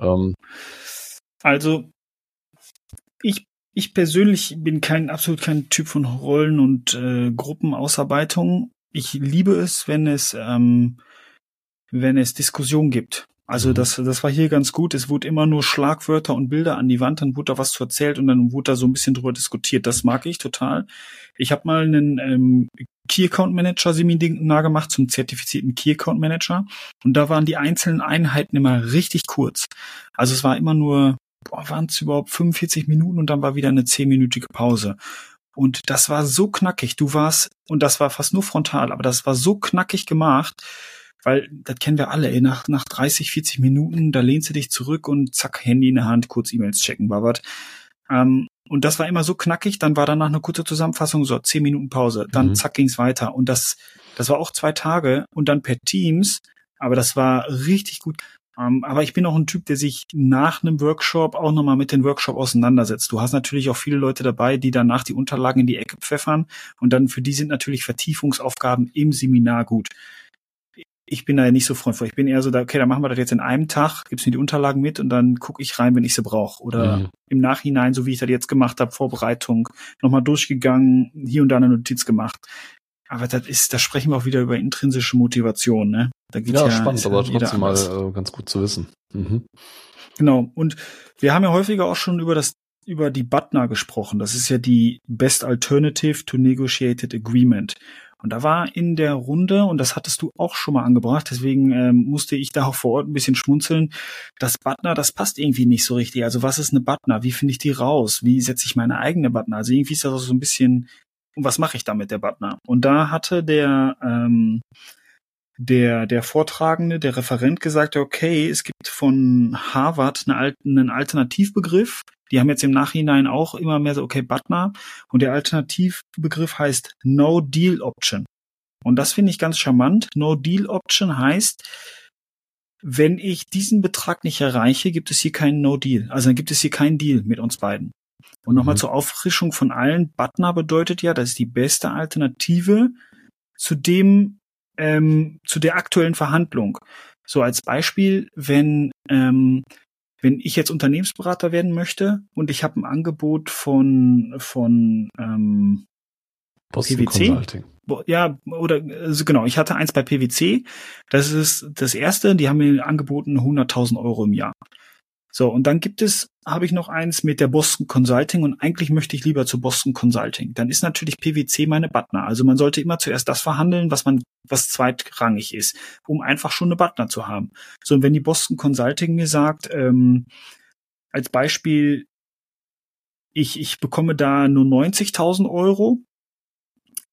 Ähm, also ich ich persönlich bin kein absolut kein Typ von Rollen und äh, Gruppenausarbeitung. Ich liebe es, wenn es ähm, wenn es Diskussion gibt. Also mhm. das, das war hier ganz gut. Es wurde immer nur Schlagwörter und Bilder an die Wand, dann wurde da was zu erzählt und dann wurde da so ein bisschen drüber diskutiert. Das mag ich total. Ich habe mal einen ähm, Key Account Manager Seminar gemacht zum zertifizierten Key Account Manager und da waren die einzelnen Einheiten immer richtig kurz. Also es war immer nur, waren es überhaupt 45 Minuten und dann war wieder eine zehnminütige Pause. Und das war so knackig. Du warst, und das war fast nur frontal, aber das war so knackig gemacht weil das kennen wir alle, ey, nach, nach 30, 40 Minuten, da lehnst du dich zurück und zack, Handy in der Hand, kurz E-Mails checken, war was. Ähm, und das war immer so knackig, dann war danach eine kurze Zusammenfassung, so 10 Minuten Pause, dann mhm. zack ging's weiter. Und das, das war auch zwei Tage und dann per Teams, aber das war richtig gut. Ähm, aber ich bin auch ein Typ, der sich nach einem Workshop auch nochmal mit dem Workshop auseinandersetzt. Du hast natürlich auch viele Leute dabei, die danach die Unterlagen in die Ecke pfeffern und dann für die sind natürlich Vertiefungsaufgaben im Seminar gut ich bin da ja nicht so freundvoll. Ich bin eher so da, okay, dann machen wir das jetzt in einem Tag, gibst mir die Unterlagen mit und dann gucke ich rein, wenn ich sie brauche. Oder mhm. im Nachhinein, so wie ich das jetzt gemacht habe, Vorbereitung, nochmal durchgegangen, hier und da eine Notiz gemacht. Aber das ist, da sprechen wir auch wieder über intrinsische Motivation, ne? Da ja, ja spannend, aber trotzdem mal äh, ganz gut zu wissen. Mhm. Genau. Und wir haben ja häufiger auch schon über das über die Butner gesprochen. Das ist ja die Best Alternative to Negotiated Agreement. Und da war in der Runde, und das hattest du auch schon mal angebracht, deswegen ähm, musste ich da auch vor Ort ein bisschen schmunzeln, das Butner, das passt irgendwie nicht so richtig. Also was ist eine Butner? Wie finde ich die raus? Wie setze ich meine eigene Butner? Also irgendwie ist das auch so ein bisschen, was mache ich da mit der Butner? Und da hatte der, ähm, der, der Vortragende, der Referent gesagt, okay, es gibt von Harvard einen, einen Alternativbegriff, die haben jetzt im Nachhinein auch immer mehr so, okay, Butner. Und der Alternativbegriff heißt No Deal Option. Und das finde ich ganz charmant. No Deal Option heißt, wenn ich diesen Betrag nicht erreiche, gibt es hier keinen No Deal. Also dann gibt es hier keinen Deal mit uns beiden. Und nochmal mhm. zur Auffrischung von allen. Butner bedeutet ja, das ist die beste Alternative zu dem, ähm, zu der aktuellen Verhandlung. So als Beispiel, wenn ähm, wenn ich jetzt Unternehmensberater werden möchte und ich habe ein Angebot von von ähm, Boston PwC, Consulting. Ja, oder also genau, ich hatte eins bei PwC. Das ist das erste, die haben mir angeboten 100.000 Euro im Jahr. So, und dann gibt es, habe ich noch eins mit der Boston Consulting und eigentlich möchte ich lieber zu Boston Consulting. Dann ist natürlich PwC meine Butner. Also man sollte immer zuerst das verhandeln, was man, was zweitrangig ist, um einfach schon eine Butner zu haben. So, und wenn die Boston Consulting mir sagt, ähm, als Beispiel, ich, ich bekomme da nur 90.000 Euro,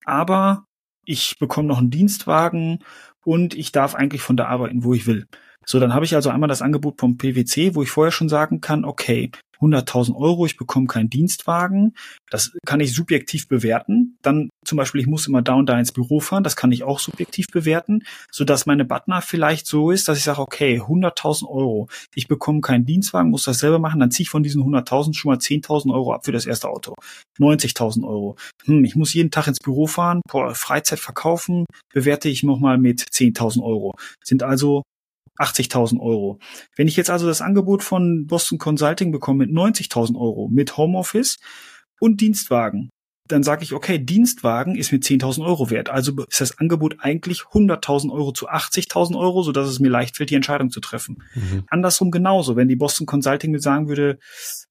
aber ich bekomme noch einen Dienstwagen und ich darf eigentlich von da arbeiten, wo ich will. So, dann habe ich also einmal das Angebot vom PwC, wo ich vorher schon sagen kann, okay, 100.000 Euro, ich bekomme keinen Dienstwagen. Das kann ich subjektiv bewerten. Dann zum Beispiel, ich muss immer da und da ins Büro fahren, das kann ich auch subjektiv bewerten, so dass meine Butner vielleicht so ist, dass ich sage, okay, 100.000 Euro, ich bekomme keinen Dienstwagen, muss das selber machen, dann ziehe ich von diesen 100.000 schon mal 10.000 Euro ab für das erste Auto. 90.000 Euro. Hm, ich muss jeden Tag ins Büro fahren, boah, Freizeit verkaufen, bewerte ich nochmal mit 10.000 Euro. Sind also 80.000 Euro. Wenn ich jetzt also das Angebot von Boston Consulting bekomme mit 90.000 Euro, mit Homeoffice und Dienstwagen, dann sage ich, okay, Dienstwagen ist mir 10.000 Euro wert. Also ist das Angebot eigentlich 100.000 Euro zu 80.000 Euro, so dass es mir leicht fällt, die Entscheidung zu treffen. Mhm. Andersrum genauso. Wenn die Boston Consulting mir sagen würde,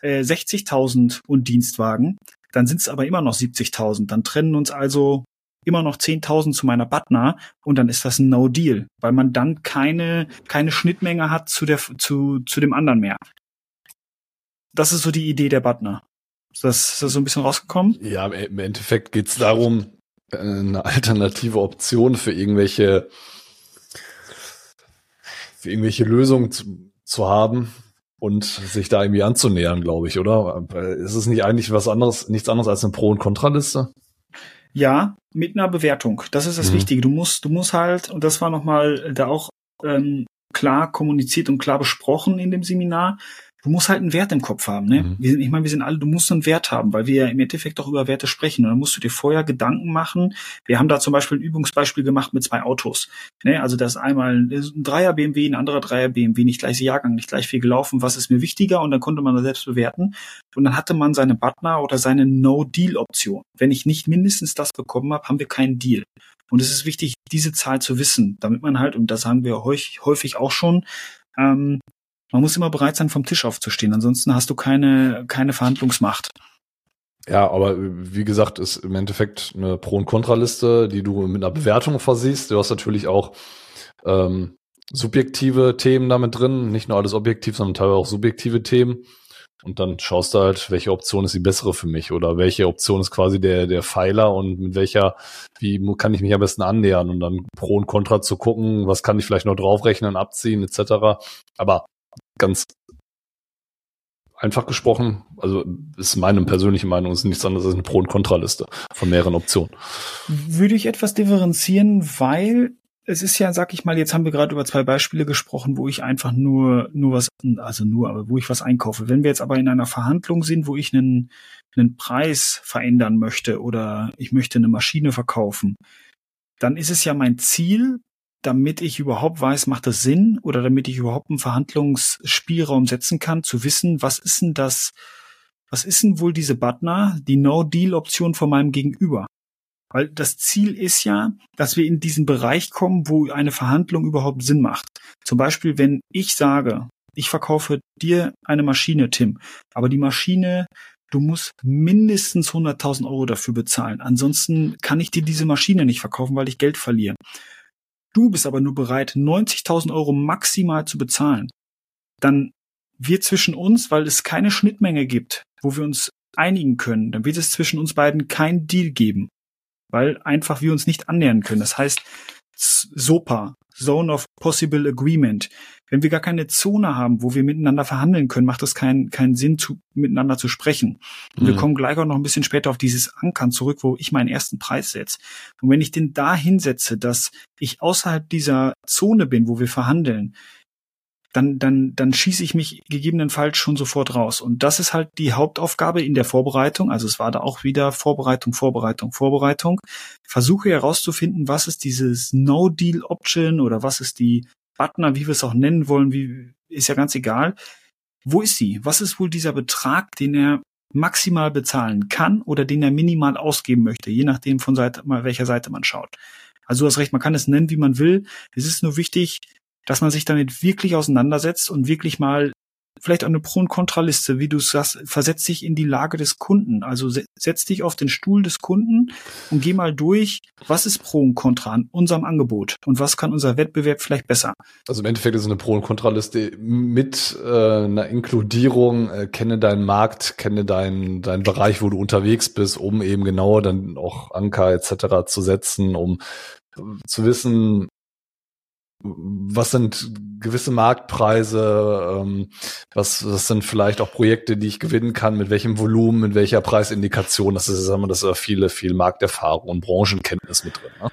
äh, 60.000 und Dienstwagen, dann sind es aber immer noch 70.000. Dann trennen uns also immer noch 10.000 zu meiner Butner und dann ist das ein No-Deal, weil man dann keine, keine Schnittmenge hat zu, der, zu, zu dem anderen mehr. Das ist so die Idee der Butner. Ist das, ist das so ein bisschen rausgekommen? Ja, im Endeffekt geht es darum, äh, eine alternative Option für irgendwelche, für irgendwelche Lösungen zu, zu haben und sich da irgendwie anzunähern, glaube ich, oder? Ist es nicht eigentlich was anderes, nichts anderes als eine Pro- und Kontraliste? Ja, mit einer Bewertung. Das ist das mhm. Wichtige. Du musst, du musst halt, und das war nochmal da auch ähm, klar kommuniziert und klar besprochen in dem Seminar, du musst halt einen Wert im Kopf haben. Ne? Mhm. Wir sind, ich meine, wir sind alle, du musst einen Wert haben, weil wir ja im Endeffekt auch über Werte sprechen. Und dann musst du dir vorher Gedanken machen. Wir haben da zum Beispiel ein Übungsbeispiel gemacht mit zwei Autos. Ne? Also das ist einmal ein Dreier BMW, ein anderer Dreier BMW, nicht gleich Jahrgang, nicht gleich viel gelaufen. Was ist mir wichtiger? Und dann konnte man da selbst bewerten. Und dann hatte man seine Butner oder seine No-Deal-Option. Wenn ich nicht mindestens das bekommen habe, haben wir keinen Deal. Und es ist wichtig, diese Zahl zu wissen, damit man halt, und das sagen wir häufig auch schon, ähm, man muss immer bereit sein, vom Tisch aufzustehen. Ansonsten hast du keine, keine Verhandlungsmacht. Ja, aber wie gesagt, ist im Endeffekt eine Pro- und Kontraliste, die du mit einer Bewertung versiehst. Du hast natürlich auch ähm, subjektive Themen damit drin, nicht nur alles objektiv, sondern teilweise auch subjektive Themen. Und dann schaust du halt, welche Option ist die bessere für mich oder welche Option ist quasi der, der Pfeiler und mit welcher, wie kann ich mich am besten annähern und dann Pro und Contra zu gucken, was kann ich vielleicht noch draufrechnen, abziehen, etc. Aber ganz einfach gesprochen, also ist meine persönliche Meinung, ist nichts anderes als eine Pro- und Kontraliste von mehreren Optionen. Würde ich etwas differenzieren, weil es ist ja, sag ich mal, jetzt haben wir gerade über zwei Beispiele gesprochen, wo ich einfach nur, nur was, also nur, aber wo ich was einkaufe. Wenn wir jetzt aber in einer Verhandlung sind, wo ich einen, einen Preis verändern möchte oder ich möchte eine Maschine verkaufen, dann ist es ja mein Ziel, damit ich überhaupt weiß, macht das Sinn oder damit ich überhaupt einen Verhandlungsspielraum setzen kann, zu wissen, was ist denn das, was ist denn wohl diese Butner, die No-Deal-Option von meinem Gegenüber? Weil das Ziel ist ja, dass wir in diesen Bereich kommen, wo eine Verhandlung überhaupt Sinn macht. Zum Beispiel, wenn ich sage, ich verkaufe dir eine Maschine, Tim, aber die Maschine, du musst mindestens 100.000 Euro dafür bezahlen. Ansonsten kann ich dir diese Maschine nicht verkaufen, weil ich Geld verliere. Du bist aber nur bereit, 90.000 Euro maximal zu bezahlen. Dann wird zwischen uns, weil es keine Schnittmenge gibt, wo wir uns einigen können, dann wird es zwischen uns beiden kein Deal geben, weil einfach wir uns nicht annähern können. Das heißt, SOPA, Zone of Possible Agreement. Wenn wir gar keine Zone haben, wo wir miteinander verhandeln können, macht es keinen keinen Sinn, zu, miteinander zu sprechen. Mhm. Wir kommen gleich auch noch ein bisschen später auf dieses Ankern zurück, wo ich meinen ersten Preis setze. Und wenn ich den da hinsetze, dass ich außerhalb dieser Zone bin, wo wir verhandeln, dann, dann, dann schieße ich mich gegebenenfalls schon sofort raus. Und das ist halt die Hauptaufgabe in der Vorbereitung. Also es war da auch wieder Vorbereitung, Vorbereitung, Vorbereitung. Versuche herauszufinden, was ist dieses No-Deal-Option oder was ist die Butner, wie wir es auch nennen wollen, wie, ist ja ganz egal. Wo ist sie? Was ist wohl dieser Betrag, den er maximal bezahlen kann oder den er minimal ausgeben möchte, je nachdem von Seite, welcher Seite man schaut. Also du hast recht, man kann es nennen, wie man will. Es ist nur wichtig, dass man sich damit wirklich auseinandersetzt und wirklich mal vielleicht eine Pro- und Kontraliste, wie du sagst, versetz dich in die Lage des Kunden. Also setz dich auf den Stuhl des Kunden und geh mal durch, was ist Pro und Contra an unserem Angebot und was kann unser Wettbewerb vielleicht besser. Also im Endeffekt ist eine Pro- und Kontraliste mit äh, einer Inkludierung, äh, kenne deinen Markt, kenne deinen deinen Bereich, wo du unterwegs bist, um eben genau dann auch Anker etc. zu setzen, um zu wissen, was sind gewisse Marktpreise, ähm, was, was sind vielleicht auch Projekte, die ich gewinnen kann, mit welchem Volumen, mit welcher Preisindikation, das ist, sagen wir, das ist viele, viel Markterfahrung und Branchenkenntnis mit drin. Ne?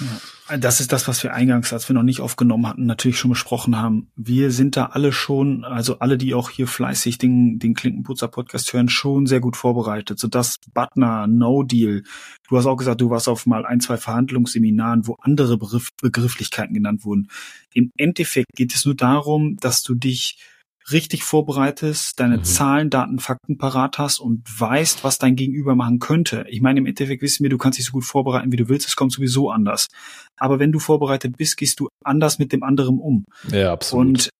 Ja. Das ist das, was wir eingangs, als wir noch nicht aufgenommen hatten, natürlich schon besprochen haben. Wir sind da alle schon, also alle, die auch hier fleißig den, den Klinkenputzer-Podcast hören, schon sehr gut vorbereitet. So das Butner, No Deal. Du hast auch gesagt, du warst auf mal ein, zwei Verhandlungsseminaren, wo andere Begriff, Begrifflichkeiten genannt wurden. Im Endeffekt geht es nur darum, dass du dich richtig vorbereitest, deine mhm. Zahlen, Daten, Fakten parat hast und weißt, was dein Gegenüber machen könnte. Ich meine, im Endeffekt wissen wir, du kannst dich so gut vorbereiten, wie du willst, es kommt sowieso anders. Aber wenn du vorbereitet bist, gehst du anders mit dem anderen um. Ja, absolut. Und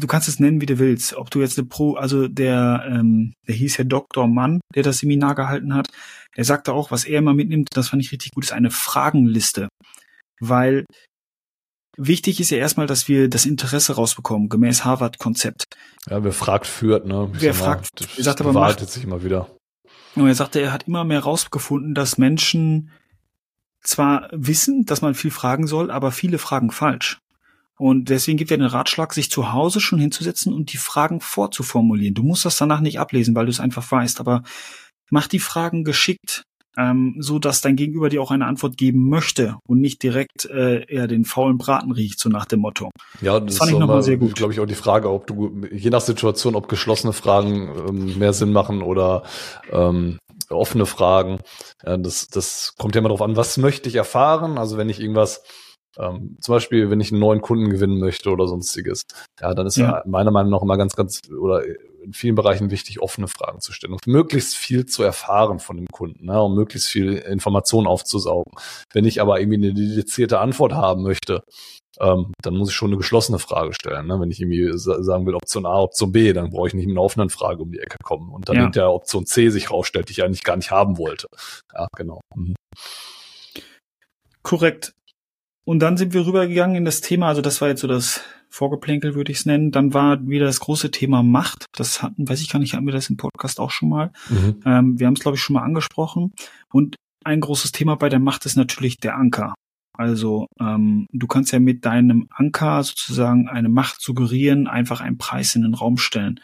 du kannst es nennen, wie du willst. Ob du jetzt eine Pro, also der, ähm, der hieß ja Dr. Mann, der das Seminar gehalten hat, der sagte auch, was er immer mitnimmt, das fand ich richtig gut, ist eine Fragenliste. Weil Wichtig ist ja erstmal, dass wir das Interesse rausbekommen, gemäß Harvard-Konzept. Ja, wer fragt, führt, ne? Ich wer fragt, mal, das sagt aber macht, sich immer wieder. Und er sagte, er hat immer mehr rausgefunden, dass Menschen zwar wissen, dass man viel fragen soll, aber viele fragen falsch. Und deswegen gibt er den Ratschlag, sich zu Hause schon hinzusetzen und die Fragen vorzuformulieren. Du musst das danach nicht ablesen, weil du es einfach weißt, aber mach die Fragen geschickt ähm, so dass dein Gegenüber dir auch eine Antwort geben möchte und nicht direkt äh, eher den faulen Braten riecht, so nach dem Motto. Ja, das, das fand ich nochmal sehr gut. Glaube ich auch die Frage, ob du je nach Situation, ob geschlossene Fragen ähm, mehr Sinn machen oder ähm, offene Fragen. Äh, das, das kommt ja immer darauf an, was möchte ich erfahren. Also wenn ich irgendwas ähm, zum Beispiel, wenn ich einen neuen Kunden gewinnen möchte oder sonstiges, ja, dann ist ja. ja meiner Meinung nach immer ganz, ganz oder in vielen Bereichen wichtig, offene Fragen zu stellen und möglichst viel zu erfahren von dem Kunden, ne, um möglichst viel Informationen aufzusaugen. Wenn ich aber irgendwie eine dedizierte Antwort haben möchte, ähm, dann muss ich schon eine geschlossene Frage stellen. Ne? Wenn ich irgendwie sagen will, Option A, Option B, dann brauche ich nicht mit einer offenen Frage um die Ecke kommen. Und dann ja. hinter Option C sich rausstellt, die ich eigentlich gar nicht haben wollte. Ja, genau. Mhm. Korrekt. Und dann sind wir rübergegangen in das Thema, also das war jetzt so das Vorgeplänkel würde ich es nennen. Dann war wieder das große Thema Macht. Das hatten, weiß ich gar nicht, hatten wir das im Podcast auch schon mal. Mhm. Ähm, wir haben es, glaube ich, schon mal angesprochen. Und ein großes Thema bei der Macht ist natürlich der Anker. Also ähm, du kannst ja mit deinem Anker sozusagen eine Macht suggerieren, einfach einen Preis in den Raum stellen.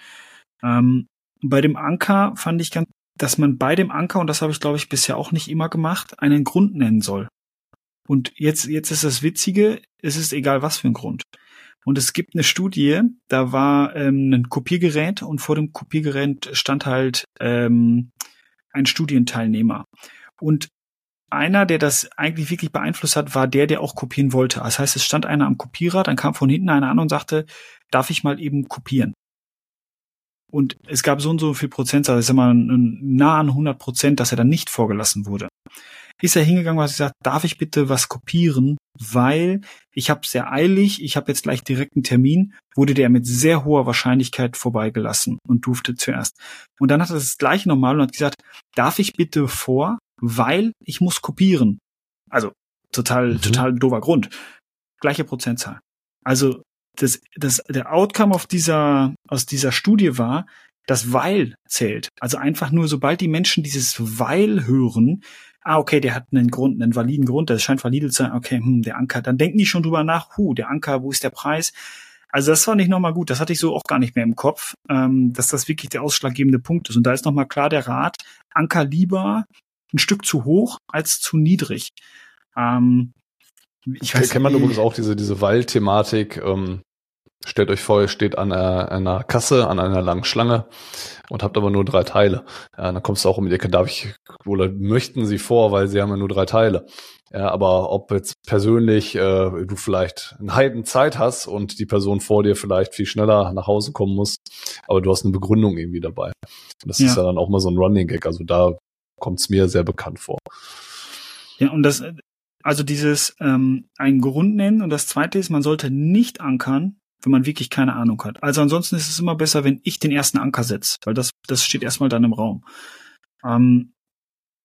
Ähm, bei dem Anker fand ich ganz, dass man bei dem Anker, und das habe ich glaube ich bisher auch nicht immer gemacht, einen Grund nennen soll. Und jetzt, jetzt ist das Witzige, es ist egal was für ein Grund. Und es gibt eine Studie, da war ähm, ein Kopiergerät und vor dem Kopiergerät stand halt ähm, ein Studienteilnehmer. Und einer, der das eigentlich wirklich beeinflusst hat, war der, der auch kopieren wollte. Das heißt, es stand einer am Kopierer, dann kam von hinten einer an und sagte, darf ich mal eben kopieren? Und es gab so und so viel Prozent, also ist immer nah an 100 Prozent, dass er dann nicht vorgelassen wurde ist er hingegangen und hat gesagt, darf ich bitte was kopieren, weil ich habe sehr eilig, ich habe jetzt gleich direkt einen Termin, wurde der mit sehr hoher Wahrscheinlichkeit vorbeigelassen und durfte zuerst. Und dann hat er das gleiche nochmal und hat gesagt, darf ich bitte vor, weil ich muss kopieren. Also total, mhm. total doofer Grund. Gleiche Prozentzahl. Also das, das, der Outcome auf dieser, aus dieser Studie war, das Weil zählt. Also einfach nur, sobald die Menschen dieses Weil hören, ah, okay, der hat einen Grund, einen validen Grund, das scheint valide zu sein, okay, hm, der Anker, dann denken die schon drüber nach, hu, der Anker, wo ist der Preis? Also das war nicht nochmal gut, das hatte ich so auch gar nicht mehr im Kopf, ähm, dass das wirklich der ausschlaggebende Punkt ist. Und da ist nochmal klar der Rat, Anker lieber ein Stück zu hoch als zu niedrig. Ähm, ich weiß, kennt man übrigens auch diese, diese Waldthematik, ähm, Stellt euch vor, ihr steht an einer, einer, Kasse, an einer langen Schlange und habt aber nur drei Teile. Ja, dann kommst du auch um die Ecke, darf ich, oder möchten sie vor, weil sie haben ja nur drei Teile. Ja, aber ob jetzt persönlich äh, du vielleicht eine Heiden Zeit hast und die Person vor dir vielleicht viel schneller nach Hause kommen muss, aber du hast eine Begründung irgendwie dabei. Das ja. ist ja dann auch mal so ein Running Gag. Also da kommt es mir sehr bekannt vor. Ja, und das, also dieses ähm, einen Grund nennen und das zweite ist, man sollte nicht ankern, wenn man wirklich keine Ahnung hat. Also ansonsten ist es immer besser, wenn ich den ersten Anker setze, weil das, das steht erstmal dann im Raum. Ähm,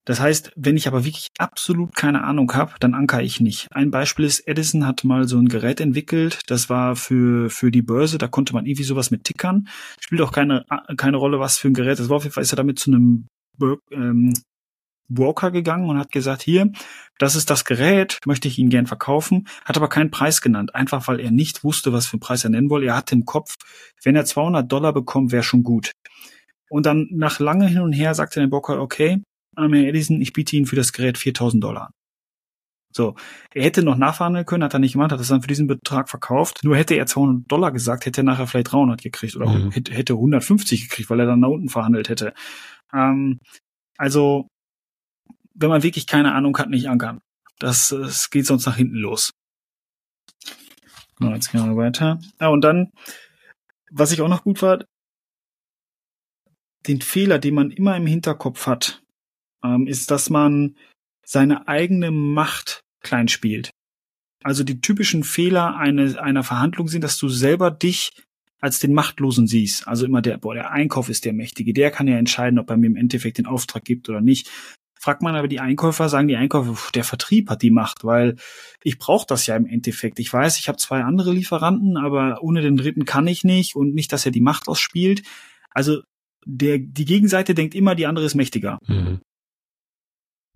das heißt, wenn ich aber wirklich absolut keine Ahnung habe, dann anker ich nicht. Ein Beispiel ist, Edison hat mal so ein Gerät entwickelt, das war für, für die Börse, da konnte man irgendwie sowas mit tickern. Spielt auch keine, keine Rolle, was für ein Gerät das war. Auf jeden Fall ist er damit zu einem ähm, Broker gegangen und hat gesagt, hier, das ist das Gerät, möchte ich Ihnen gern verkaufen, hat aber keinen Preis genannt, einfach weil er nicht wusste, was für einen Preis er nennen wolle. Er hatte im Kopf, wenn er 200 Dollar bekommt, wäre schon gut. Und dann nach lange hin und her sagte der Broker, okay, Herr Edison, ich biete Ihnen für das Gerät 4000 Dollar. So, er hätte noch nachverhandeln können, hat er nicht gemacht, hat es dann für diesen Betrag verkauft. Nur hätte er 200 Dollar gesagt, hätte er nachher vielleicht 300 gekriegt oder mhm. hätte 150 gekriegt, weil er dann da unten verhandelt hätte. Ähm, also, wenn man wirklich keine Ahnung hat, nicht ankern. Das, das geht sonst nach hinten los. Genau, jetzt gehen wir weiter. Ja, und dann, was ich auch noch gut war, den Fehler, den man immer im Hinterkopf hat, ähm, ist, dass man seine eigene Macht klein spielt. Also die typischen Fehler eine, einer Verhandlung sind, dass du selber dich als den Machtlosen siehst. Also immer der, boah, der Einkauf ist der Mächtige, der kann ja entscheiden, ob er mir im Endeffekt den Auftrag gibt oder nicht. Fragt man aber die Einkäufer, sagen die Einkäufer, der Vertrieb hat die Macht, weil ich brauche das ja im Endeffekt. Ich weiß, ich habe zwei andere Lieferanten, aber ohne den dritten kann ich nicht und nicht, dass er die Macht ausspielt. Also der, die Gegenseite denkt immer, die andere ist mächtiger. Mhm.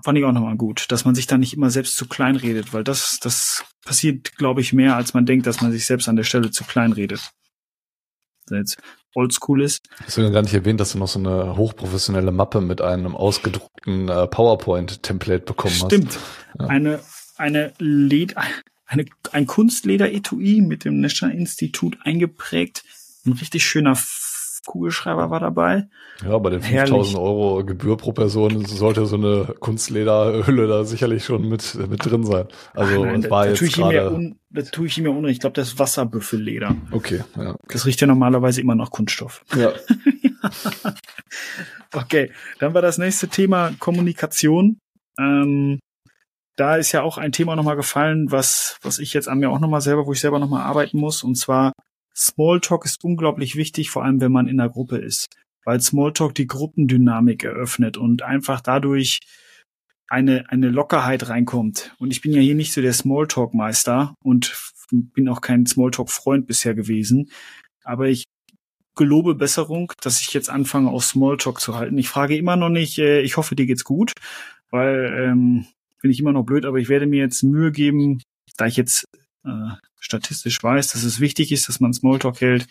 Fand ich auch nochmal gut, dass man sich da nicht immer selbst zu klein redet, weil das, das passiert, glaube ich, mehr, als man denkt, dass man sich selbst an der Stelle zu klein redet. Jetzt oldschool ist. Hast du gar nicht erwähnt, dass du noch so eine hochprofessionelle Mappe mit einem ausgedruckten äh, PowerPoint-Template bekommen Stimmt. hast. Stimmt. Ja. Eine, eine Led, eine, ein Kunstleder-Etui mit dem National Institut eingeprägt. Ein richtig schöner Kugelschreiber war dabei. Ja, bei den 5000 Euro Gebühr pro Person sollte so eine Kunstlederhülle da sicherlich schon mit, mit drin sein. Also Ach nein, war da, jetzt da gerade. Das tue ich ihm ja unrecht. Ich glaube, das ist Wasserbüffelleder. Okay, ja. Das riecht ja normalerweise immer nach Kunststoff. Ja. okay, dann war das nächste Thema Kommunikation. Ähm, da ist ja auch ein Thema nochmal gefallen, was, was ich jetzt an mir auch nochmal selber, wo ich selber nochmal arbeiten muss, und zwar Smalltalk ist unglaublich wichtig, vor allem wenn man in einer Gruppe ist, weil Smalltalk die Gruppendynamik eröffnet und einfach dadurch eine, eine Lockerheit reinkommt. Und ich bin ja hier nicht so der Smalltalk-Meister und bin auch kein Smalltalk-Freund bisher gewesen. Aber ich gelobe Besserung, dass ich jetzt anfange, auch Smalltalk zu halten. Ich frage immer noch nicht, äh, ich hoffe, dir geht's gut, weil ähm, bin ich immer noch blöd, aber ich werde mir jetzt Mühe geben, da ich jetzt äh, statistisch weiß, dass es wichtig ist, dass man Smalltalk hält,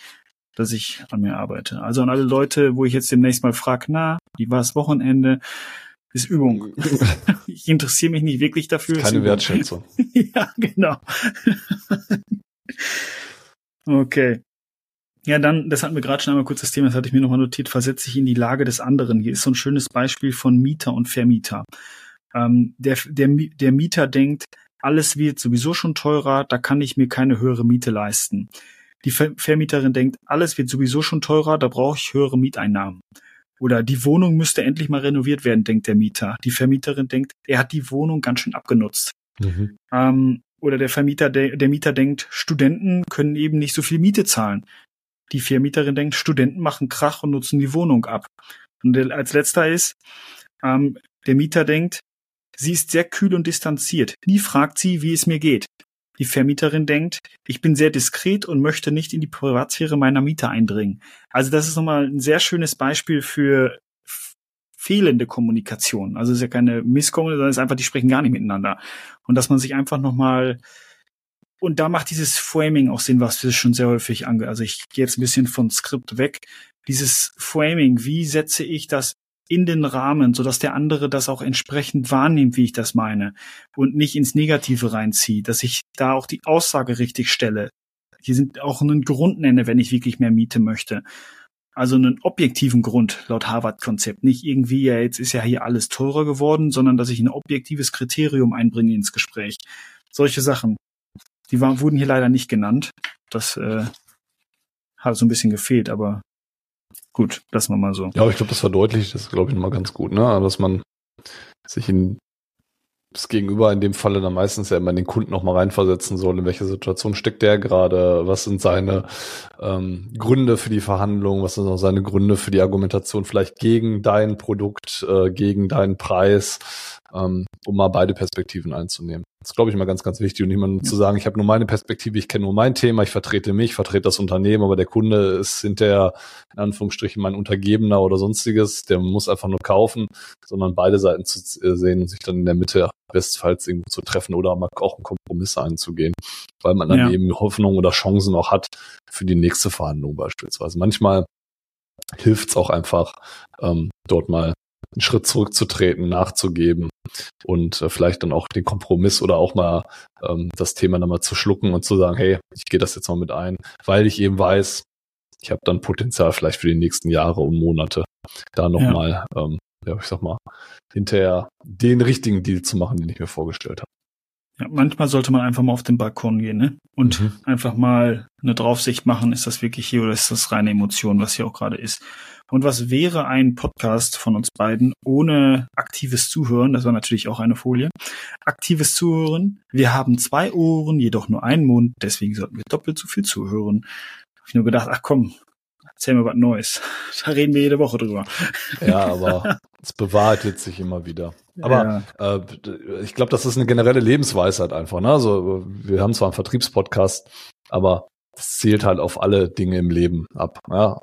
dass ich an mir arbeite. Also an alle Leute, wo ich jetzt demnächst mal frage, na, wie war das Wochenende? Ist Übung. ich interessiere mich nicht wirklich dafür. Keine Wertschätzung. ja, genau. okay. Ja, dann, das hatten wir gerade schon einmal kurz das Thema, das hatte ich mir nochmal notiert, versetze ich in die Lage des anderen. Hier ist so ein schönes Beispiel von Mieter und Vermieter. Ähm, der, der, der Mieter denkt, alles wird sowieso schon teurer, da kann ich mir keine höhere Miete leisten. Die Vermieterin denkt, alles wird sowieso schon teurer, da brauche ich höhere Mieteinnahmen. Oder die Wohnung müsste endlich mal renoviert werden, denkt der Mieter. Die Vermieterin denkt, er hat die Wohnung ganz schön abgenutzt. Mhm. Ähm, oder der Vermieter, der, der Mieter denkt, Studenten können eben nicht so viel Miete zahlen. Die Vermieterin denkt, Studenten machen Krach und nutzen die Wohnung ab. Und als letzter ist, ähm, der Mieter denkt, Sie ist sehr kühl und distanziert. Nie fragt sie, wie es mir geht. Die Vermieterin denkt, ich bin sehr diskret und möchte nicht in die Privatsphäre meiner Mieter eindringen. Also das ist nochmal ein sehr schönes Beispiel für fehlende Kommunikation. Also es ist ja keine Misskommunikation, sondern es ist einfach, die sprechen gar nicht miteinander. Und dass man sich einfach nochmal und da macht dieses Framing auch Sinn, was wir schon sehr häufig ange, also ich gehe jetzt ein bisschen von Skript weg. Dieses Framing, wie setze ich das in den Rahmen, so dass der andere das auch entsprechend wahrnimmt, wie ich das meine und nicht ins Negative reinzieht, dass ich da auch die Aussage richtig stelle. Hier sind auch einen Grund nenne, wenn ich wirklich mehr Miete möchte. Also einen objektiven Grund laut Harvard-Konzept. Nicht irgendwie, ja, jetzt ist ja hier alles teurer geworden, sondern dass ich ein objektives Kriterium einbringe ins Gespräch. Solche Sachen. Die waren, wurden hier leider nicht genannt. Das äh, hat so ein bisschen gefehlt, aber gut, lassen wir mal so. Ja, aber ich glaube, das verdeutlicht das, glaube ich, nochmal ganz gut, ne? Dass man sich in das Gegenüber in dem Falle dann meistens ja immer den Kunden nochmal reinversetzen soll, in welcher Situation steckt der gerade, was sind seine ähm, Gründe für die Verhandlung, was sind auch seine Gründe für die Argumentation vielleicht gegen dein Produkt, äh, gegen deinen Preis. Ähm, um mal beide Perspektiven einzunehmen. Das ist, glaube ich, mal ganz, ganz wichtig und nicht mal nur ja. zu sagen, ich habe nur meine Perspektive, ich kenne nur mein Thema, ich vertrete mich, vertrete das Unternehmen, aber der Kunde ist hinterher in Anführungsstrichen mein Untergebener oder sonstiges, der muss einfach nur kaufen, sondern beide Seiten zu äh, sehen und sich dann in der Mitte bestfalls irgendwo zu treffen oder mal auch einen Kompromiss einzugehen, weil man dann ja. eben Hoffnung oder Chancen auch hat für die nächste Verhandlung beispielsweise. Manchmal hilft es auch einfach, ähm, dort mal einen Schritt zurückzutreten, nachzugeben und äh, vielleicht dann auch den Kompromiss oder auch mal ähm, das Thema dann mal zu schlucken und zu sagen, hey, ich gehe das jetzt mal mit ein, weil ich eben weiß, ich habe dann Potenzial vielleicht für die nächsten Jahre und Monate da nochmal, ja. ähm, ja, ich sag mal, hinterher den richtigen Deal zu machen, den ich mir vorgestellt habe. Ja, manchmal sollte man einfach mal auf den Balkon gehen, ne? Und mhm. einfach mal eine Draufsicht machen, ist das wirklich hier oder ist das reine Emotion, was hier auch gerade ist. Und was wäre ein Podcast von uns beiden ohne aktives Zuhören? Das war natürlich auch eine Folie. Aktives Zuhören. Wir haben zwei Ohren, jedoch nur einen Mund, deswegen sollten wir doppelt so viel zuhören. Hab ich nur gedacht, ach komm, erzähl mir was Neues. Da reden wir jede Woche drüber. Ja, aber es bewahrheitet sich immer wieder. Aber ja. äh, ich glaube, das ist eine generelle Lebensweisheit einfach. Ne? Also wir haben zwar einen Vertriebspodcast, aber das zielt halt auf alle Dinge im Leben ab. Ja?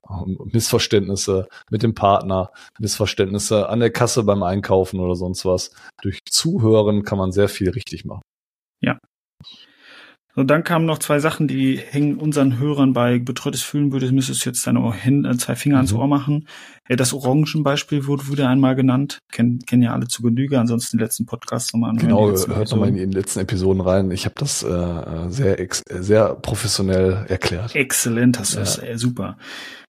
Missverständnisse mit dem Partner, Missverständnisse an der Kasse beim Einkaufen oder sonst was. Durch Zuhören kann man sehr viel richtig machen. Ja, und dann kamen noch zwei Sachen, die hängen unseren Hörern bei betreutes Fühlen würde, müsstest du jetzt deine Hände, äh, zwei Finger mhm. ans Ohr machen. Das Orangenbeispiel wurde, wurde einmal genannt. Kennen, kennen ja alle zu Genüge, ansonsten die letzten Podcasts nochmal an. Genau, hört nochmal in die letzten Episoden rein. Ich habe das äh, sehr, sehr professionell erklärt. Exzellent, hast du ja. das, äh, super.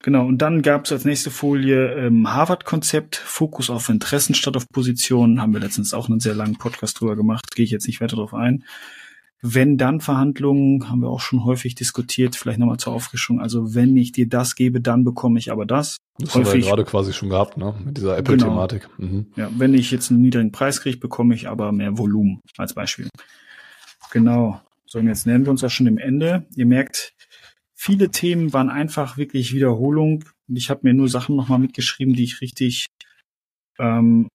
Genau, und dann gab es als nächste Folie ähm, Harvard-Konzept, Fokus auf Interessen statt auf Positionen. Haben wir letztens auch einen sehr langen Podcast drüber gemacht, gehe ich jetzt nicht weiter drauf ein. Wenn dann Verhandlungen, haben wir auch schon häufig diskutiert, vielleicht nochmal zur Auffrischung. Also wenn ich dir das gebe, dann bekomme ich aber das. Das häufig, haben wir gerade quasi schon gehabt, ne? Mit dieser Apple-Thematik. Genau. Mhm. Ja, wenn ich jetzt einen niedrigen Preis kriege, bekomme ich aber mehr Volumen als Beispiel. Genau. So, und jetzt nähern wir uns ja schon im Ende. Ihr merkt, viele Themen waren einfach wirklich Wiederholung. Und ich habe mir nur Sachen nochmal mitgeschrieben, die ich richtig ähm,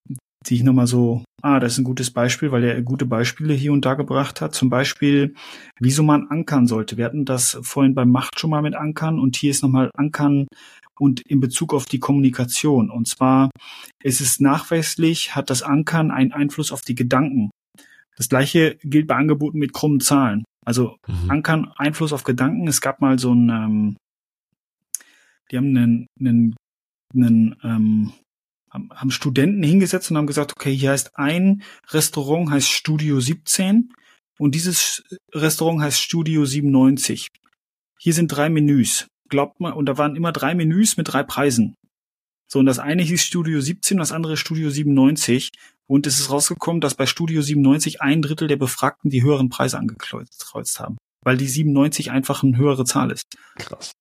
die ich nochmal so, ah, das ist ein gutes Beispiel, weil er gute Beispiele hier und da gebracht hat. Zum Beispiel, wieso man ankern sollte. Wir hatten das vorhin beim Macht schon mal mit Ankern und hier ist nochmal Ankern und in Bezug auf die Kommunikation. Und zwar ist es nachweislich, hat das Ankern einen Einfluss auf die Gedanken. Das gleiche gilt bei Angeboten mit krummen Zahlen. Also mhm. Ankern, Einfluss auf Gedanken. Es gab mal so ein, ähm, die haben einen, einen, einen ähm, haben Studenten hingesetzt und haben gesagt, okay, hier heißt ein Restaurant heißt Studio 17 und dieses Restaurant heißt Studio 97. Hier sind drei Menüs. Glaubt man, und da waren immer drei Menüs mit drei Preisen. So, und das eine hieß Studio 17, das andere Studio 97. Und es ist rausgekommen, dass bei Studio 97 ein Drittel der Befragten die höheren Preise angekreuzt haben. Weil die 97 einfach eine höhere Zahl ist. Krass.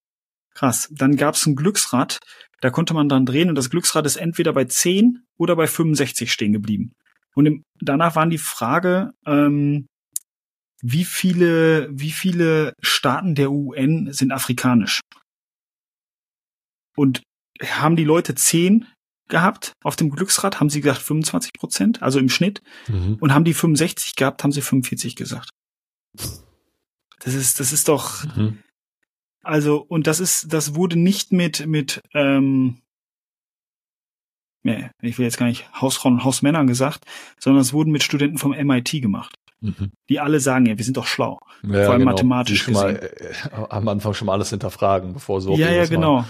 Krass. Dann gab es ein Glücksrad, da konnte man dann drehen und das Glücksrad ist entweder bei 10 oder bei 65 stehen geblieben. Und im, danach waren die Frage, ähm, wie viele, wie viele Staaten der UN sind afrikanisch? Und haben die Leute 10 gehabt auf dem Glücksrad, haben sie gesagt 25 Prozent, also im Schnitt. Mhm. Und haben die 65 gehabt, haben sie 45 gesagt. Das ist, das ist doch, mhm. Also, und das ist, das wurde nicht mit, mit, ähm, nee, ich will jetzt gar nicht Hausfrauen und Hausmännern gesagt, sondern es wurden mit Studenten vom MIT gemacht. Mhm. Die alle sagen, ja, wir sind doch schlau. Ja, vor allem genau. mathematisch gesehen. Mal, äh, am Anfang schon mal alles hinterfragen, bevor so. Ja, ja, genau.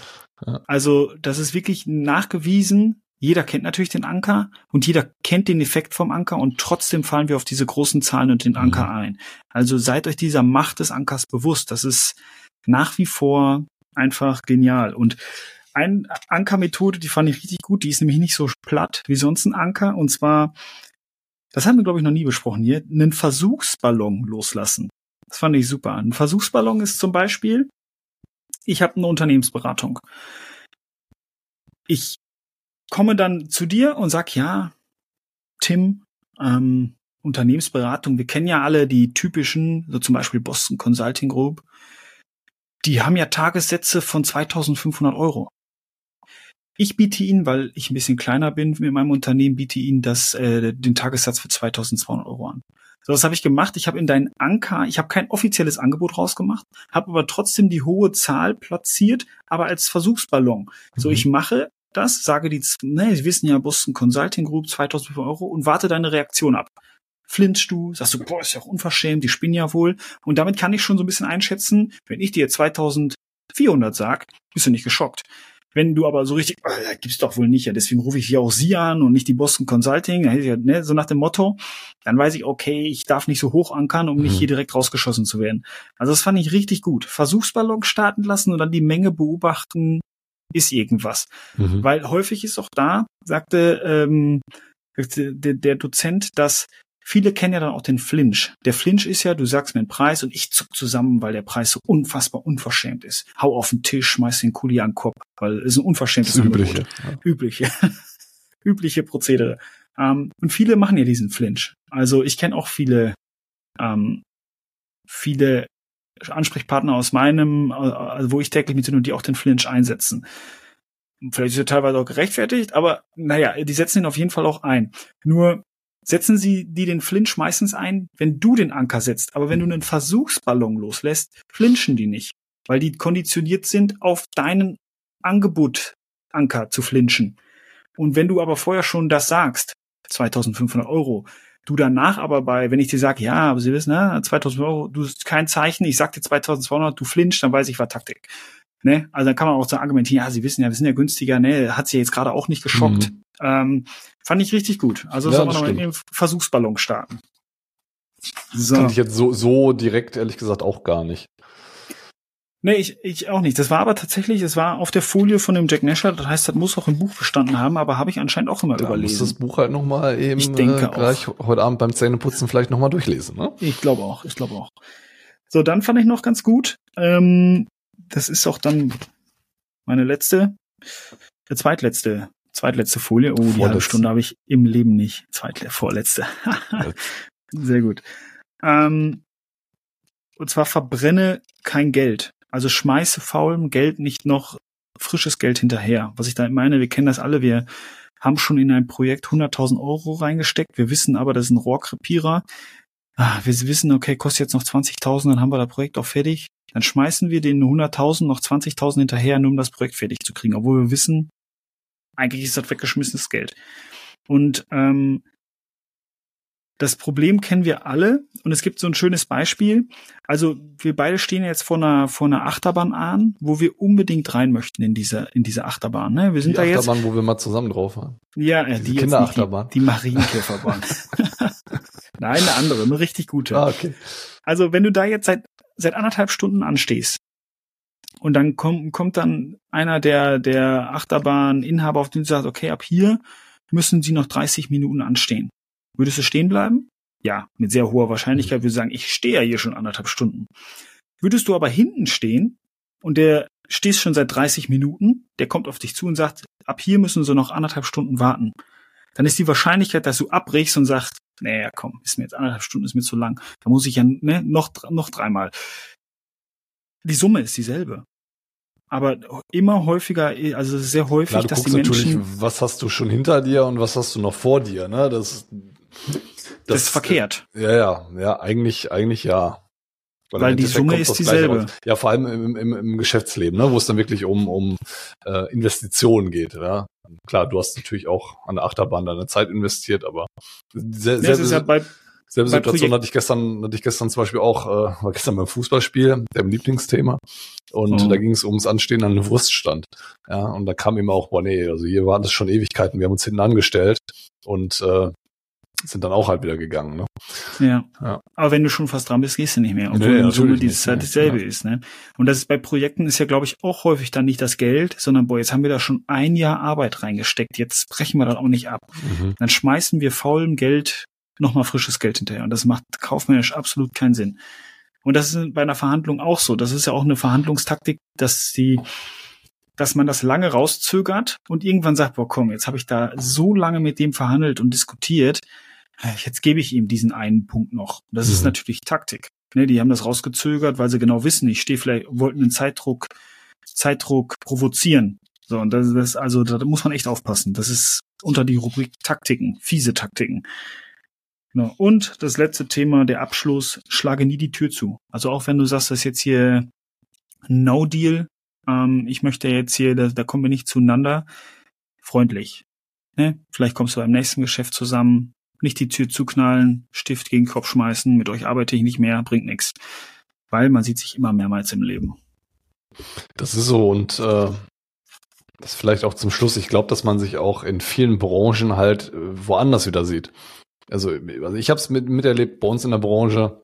Ja. Also, das ist wirklich nachgewiesen. Jeder kennt natürlich den Anker und jeder kennt den Effekt vom Anker und trotzdem fallen wir auf diese großen Zahlen und den Anker mhm. ein. Also seid euch dieser Macht des Ankers bewusst. Das ist, nach wie vor einfach genial. Und eine Ankermethode, die fand ich richtig gut, die ist nämlich nicht so platt wie sonst ein Anker. Und zwar, das haben wir, glaube ich, noch nie besprochen hier, einen Versuchsballon loslassen. Das fand ich super. Ein Versuchsballon ist zum Beispiel, ich habe eine Unternehmensberatung. Ich komme dann zu dir und sag, ja, Tim, ähm, Unternehmensberatung, wir kennen ja alle die typischen, so zum Beispiel Boston Consulting Group, die haben ja Tagessätze von 2500 Euro. Ich biete Ihnen, weil ich ein bisschen kleiner bin mit meinem Unternehmen, biete Ihnen das, äh, den Tagessatz für 2200 Euro an. So, was habe ich gemacht? Ich habe in deinen Anker, ich habe kein offizielles Angebot rausgemacht, habe aber trotzdem die hohe Zahl platziert, aber als Versuchsballon. Mhm. So, ich mache das, sage die, ne, Sie wissen ja, Boston Consulting Group, 2500 Euro und warte deine Reaktion ab. Flinchst du, sagst du, boah, ist ja auch unverschämt, die spinnen ja wohl. Und damit kann ich schon so ein bisschen einschätzen, wenn ich dir 2400 sag, bist du nicht geschockt. Wenn du aber so richtig, oh, da gibt's doch wohl nicht, ja, deswegen rufe ich hier auch Sie an und nicht die Boston Consulting, ne, so nach dem Motto, dann weiß ich, okay, ich darf nicht so hoch ankern, um nicht mhm. hier direkt rausgeschossen zu werden. Also das fand ich richtig gut. Versuchsballon starten lassen und dann die Menge beobachten, ist irgendwas. Mhm. Weil häufig ist auch da, sagte ähm, der, der Dozent, dass viele kennen ja dann auch den Flinch. Der Flinch ist ja, du sagst mir einen Preis und ich zuck zusammen, weil der Preis so unfassbar unverschämt ist. Hau auf den Tisch, schmeiß den Kuli an den Kopf, weil es ein unverschämtes das Übliche. Ja. Übliche. Übliche Prozedere. Ähm, und viele machen ja diesen Flinch. Also ich kenne auch viele, ähm, viele Ansprechpartner aus meinem, also wo ich täglich mit sind und die auch den Flinch einsetzen. Vielleicht ist er teilweise auch gerechtfertigt, aber naja, die setzen ihn auf jeden Fall auch ein. Nur setzen sie die den Flinch meistens ein, wenn du den Anker setzt. Aber wenn du einen Versuchsballon loslässt, flinchen die nicht, weil die konditioniert sind, auf deinen Angebot Anker zu flinchen. Und wenn du aber vorher schon das sagst, 2500 Euro, Du danach aber bei, wenn ich dir sage, ja, aber Sie wissen, ne, 2000 Euro, du kein Zeichen, ich sag dir 2200, du flinchst, dann weiß ich, war Taktik. Ne? Also dann kann man auch so argumentieren, ja, Sie wissen ja, wir sind ja günstiger, ne, hat sie jetzt gerade auch nicht geschockt. Mhm. Ähm, fand ich richtig gut. Also ja, soll man noch mit dem Versuchsballon starten. So. Kann ich jetzt so, so direkt, ehrlich gesagt, auch gar nicht. Nee, ich, ich auch nicht. Das war aber tatsächlich, es war auf der Folie von dem Jack Nasher, das heißt, das muss auch im Buch bestanden haben, aber habe ich anscheinend auch immer da überlesen. Muss das Buch halt nochmal eben ich denke äh, gleich auch. heute Abend beim Zähneputzen vielleicht nochmal durchlesen, ne? Ich glaube auch, ich glaube auch. So, dann fand ich noch ganz gut, ähm, das ist auch dann meine letzte, der zweitletzte, zweitletzte Folie. Oh, die halbe Stunde habe ich im Leben nicht. Zweitle, vorletzte. Sehr gut. Ähm, und zwar verbrenne kein Geld. Also schmeiße faulem Geld nicht noch frisches Geld hinterher. Was ich da meine, wir kennen das alle, wir haben schon in ein Projekt 100.000 Euro reingesteckt. Wir wissen aber, das ist ein Rohrkrepierer. Ah, wir wissen, okay, kostet jetzt noch 20.000, dann haben wir das Projekt auch fertig. Dann schmeißen wir den 100.000 noch 20.000 hinterher, nur um das Projekt fertig zu kriegen, obwohl wir wissen, eigentlich ist das weggeschmissenes Geld. Und ähm, das Problem kennen wir alle und es gibt so ein schönes Beispiel. Also wir beide stehen jetzt vor einer vor einer Achterbahn an, wo wir unbedingt rein möchten in diese in diese Achterbahn. Ne? Wir sind die da Achterbahn, jetzt, wo wir mal zusammen drauf waren. Ja, äh, die Kinderachterbahn. Die, die Marienkäferbahn. Nein, eine andere, eine richtig gute. Ah, okay. Also wenn du da jetzt seit seit anderthalb Stunden anstehst und dann kommt kommt dann einer der der Achterbahninhaber auf den sagt, okay, ab hier müssen Sie noch 30 Minuten anstehen. Würdest du stehen bleiben? Ja, mit sehr hoher Wahrscheinlichkeit würde ich sagen, ich stehe ja hier schon anderthalb Stunden. Würdest du aber hinten stehen und der stehst schon seit 30 Minuten, der kommt auf dich zu und sagt, ab hier müssen sie noch anderthalb Stunden warten. Dann ist die Wahrscheinlichkeit, dass du abbrichst und sagst, naja, komm, ist mir jetzt anderthalb Stunden, ist mir zu lang. Da muss ich ja ne, noch, noch dreimal. Die Summe ist dieselbe. Aber immer häufiger, also sehr häufig, Klar, dass die Menschen. Was hast du schon hinter dir und was hast du noch vor dir, ne? Das, das, das ist verkehrt. Ja, ja, ja, eigentlich, eigentlich ja. Weil, Weil die Summe ist dieselbe. Ja, vor allem im, im, im Geschäftsleben, ne, wo es dann wirklich um, um äh, Investitionen geht. Ja? Klar, du hast natürlich auch an der Achterbahn deine Zeit investiert, aber sehr, sehr, ja bei, selbe Situation hatte ich gestern, hatte ich gestern zum Beispiel auch, äh, war gestern beim Fußballspiel, dem Lieblingsthema. Und mhm. da ging es ums Anstehen an einem Wurststand. Ja, und da kam immer auch, boah, nee, also hier waren das schon Ewigkeiten, wir haben uns hinten angestellt und äh, sind dann auch halt wieder gegangen. Ne? Ja. ja. Aber wenn du schon fast dran bist, gehst du nicht mehr. Obwohl nee, in Summe diese Zeit dasselbe ja. ist. Ne? Und das ist bei Projekten ist ja, glaube ich, auch häufig dann nicht das Geld, sondern boah, jetzt haben wir da schon ein Jahr Arbeit reingesteckt. Jetzt brechen wir das auch nicht ab. Mhm. Dann schmeißen wir faulem Geld nochmal frisches Geld hinterher. Und das macht kaufmännisch absolut keinen Sinn. Und das ist bei einer Verhandlung auch so. Das ist ja auch eine Verhandlungstaktik, dass die dass man das lange rauszögert und irgendwann sagt, boah, komm, jetzt habe ich da so lange mit dem verhandelt und diskutiert, jetzt gebe ich ihm diesen einen Punkt noch. Das mhm. ist natürlich Taktik. Ne, die haben das rausgezögert, weil sie genau wissen, ich stehe vielleicht, wollten einen Zeitdruck, Zeitdruck provozieren. So, und das, das also, da muss man echt aufpassen. Das ist unter die Rubrik Taktiken, fiese Taktiken. Genau. Und das letzte Thema, der Abschluss, schlage nie die Tür zu. Also auch wenn du sagst, das ist jetzt hier No Deal, ähm, ich möchte jetzt hier, da, da kommen wir nicht zueinander, freundlich. Ne? Vielleicht kommst du beim nächsten Geschäft zusammen, nicht die Tür zuknallen, Stift gegen Kopf schmeißen, mit euch arbeite ich nicht mehr, bringt nichts. Weil man sieht sich immer mehrmals im Leben. Das ist so und äh, das vielleicht auch zum Schluss. Ich glaube, dass man sich auch in vielen Branchen halt äh, woanders wieder sieht. Also, also ich habe es mit, miterlebt bei uns in der Branche,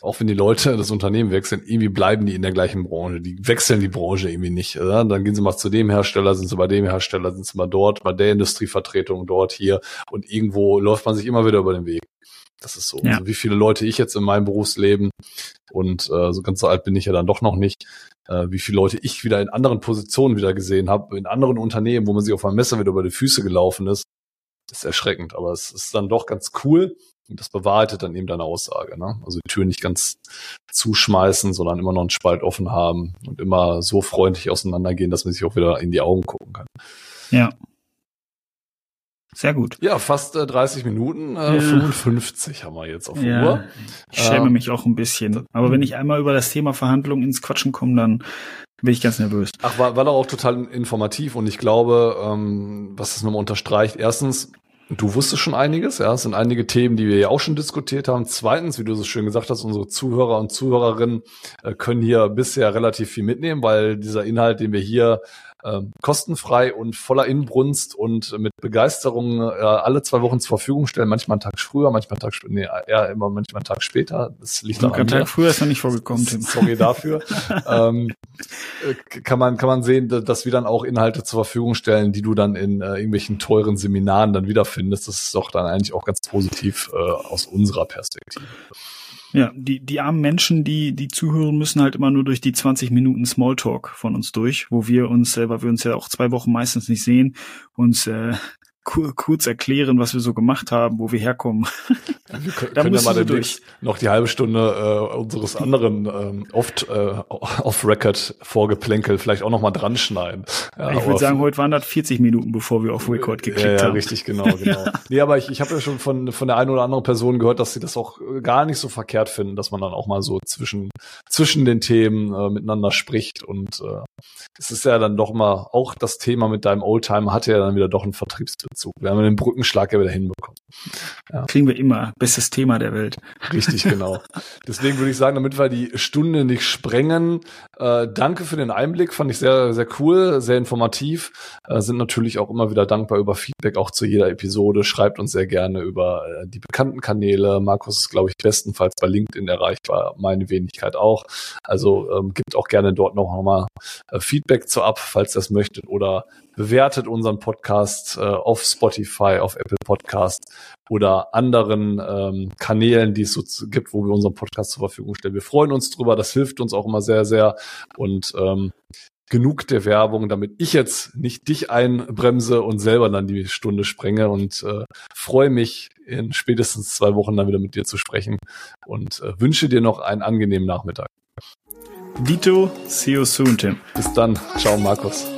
auch wenn die Leute das Unternehmen wechseln, irgendwie bleiben die in der gleichen Branche. Die wechseln die Branche irgendwie nicht. Oder? Dann gehen sie mal zu dem Hersteller, sind sie bei dem Hersteller, sind sie mal dort, bei der Industrievertretung dort, hier. Und irgendwo läuft man sich immer wieder über den Weg. Das ist so. Ja. Also wie viele Leute ich jetzt in meinem Berufsleben und äh, so ganz so alt bin ich ja dann doch noch nicht, äh, wie viele Leute ich wieder in anderen Positionen wieder gesehen habe, in anderen Unternehmen, wo man sich auf einer Messe wieder über die Füße gelaufen ist. Das ist erschreckend, aber es ist dann doch ganz cool, das bewahrheitet dann eben deine Aussage. Ne? Also die Tür nicht ganz zuschmeißen, sondern immer noch einen Spalt offen haben und immer so freundlich auseinandergehen, dass man sich auch wieder in die Augen gucken kann. Ja. Sehr gut. Ja, fast äh, 30 Minuten, äh, ja. 55 haben wir jetzt auf ja. Uhr. Ich schäme äh, mich auch ein bisschen. Aber wenn ich einmal über das Thema Verhandlungen ins Quatschen komme, dann bin ich ganz nervös. Ach, war, war doch auch total informativ und ich glaube, ähm, was es nochmal unterstreicht, erstens, Du wusstest schon einiges, ja. Es sind einige Themen, die wir ja auch schon diskutiert haben. Zweitens, wie du so schön gesagt hast, unsere Zuhörer und Zuhörerinnen äh, können hier bisher relativ viel mitnehmen, weil dieser Inhalt, den wir hier ähm, kostenfrei und voller Inbrunst und mit Begeisterung äh, alle zwei Wochen zur Verfügung stellen. Manchmal einen Tag früher, manchmal einen Tag später, nee, eher immer manchmal einen Tag später. Das liegt daran. Ein Tag früher ist noch nicht vorgekommen, Tim. Sorry dafür. ähm, äh, kann man kann man sehen, dass wir dann auch Inhalte zur Verfügung stellen, die du dann in äh, irgendwelchen teuren Seminaren dann wiederfindest. Das ist doch dann eigentlich auch ganz positiv äh, aus unserer Perspektive. Ja, die, die armen Menschen, die, die zuhören, müssen halt immer nur durch die 20 Minuten Smalltalk von uns durch, wo wir uns, äh, weil wir uns ja auch zwei Wochen meistens nicht sehen, uns äh, kurz erklären, was wir so gemacht haben, wo wir herkommen. Wir können, da können ja mal demnächst noch die halbe Stunde äh, unseres anderen ähm, oft äh, off-Record Vorgeplänkel vielleicht auch noch mal dran schneiden. Ja, ich würde sagen, heute waren das 40 Minuten, bevor wir auf Record geklickt ja, ja, haben. richtig, genau, genau. nee, aber ich, ich habe ja schon von, von der einen oder anderen Person gehört, dass sie das auch gar nicht so verkehrt finden, dass man dann auch mal so zwischen, zwischen den Themen äh, miteinander spricht und äh, es ist ja dann doch mal, auch das Thema mit deinem Oldtimer hatte ja dann wieder doch einen Vertriebsbezug. Wir haben den Brückenschlag ja wieder hinbekommen. Ja. Kriegen wir immer. Bestes Thema der Welt. Richtig, genau. Deswegen würde ich sagen, damit wir die Stunde nicht sprengen, äh, danke für den Einblick. Fand ich sehr, sehr cool, sehr informativ. Äh, sind natürlich auch immer wieder dankbar über Feedback, auch zu jeder Episode. Schreibt uns sehr gerne über äh, die bekannten Kanäle. Markus ist, glaube ich, bestenfalls bei LinkedIn erreichbar. Meine Wenigkeit auch. Also ähm, gibt auch gerne dort noch mal äh, Feedback zu ab, falls ihr das möchtet. Oder bewertet unseren Podcast äh, auf Spotify, auf Apple Podcast oder anderen ähm, Kanälen, die es so gibt, wo wir unseren Podcast zur Verfügung stellen. Wir freuen uns drüber, das hilft uns auch immer sehr, sehr. Und ähm, genug der Werbung, damit ich jetzt nicht dich einbremse und selber dann die Stunde sprenge und äh, freue mich in spätestens zwei Wochen dann wieder mit dir zu sprechen und äh, wünsche dir noch einen angenehmen Nachmittag. Dito, see you soon, Tim. Bis dann. Ciao, Markus.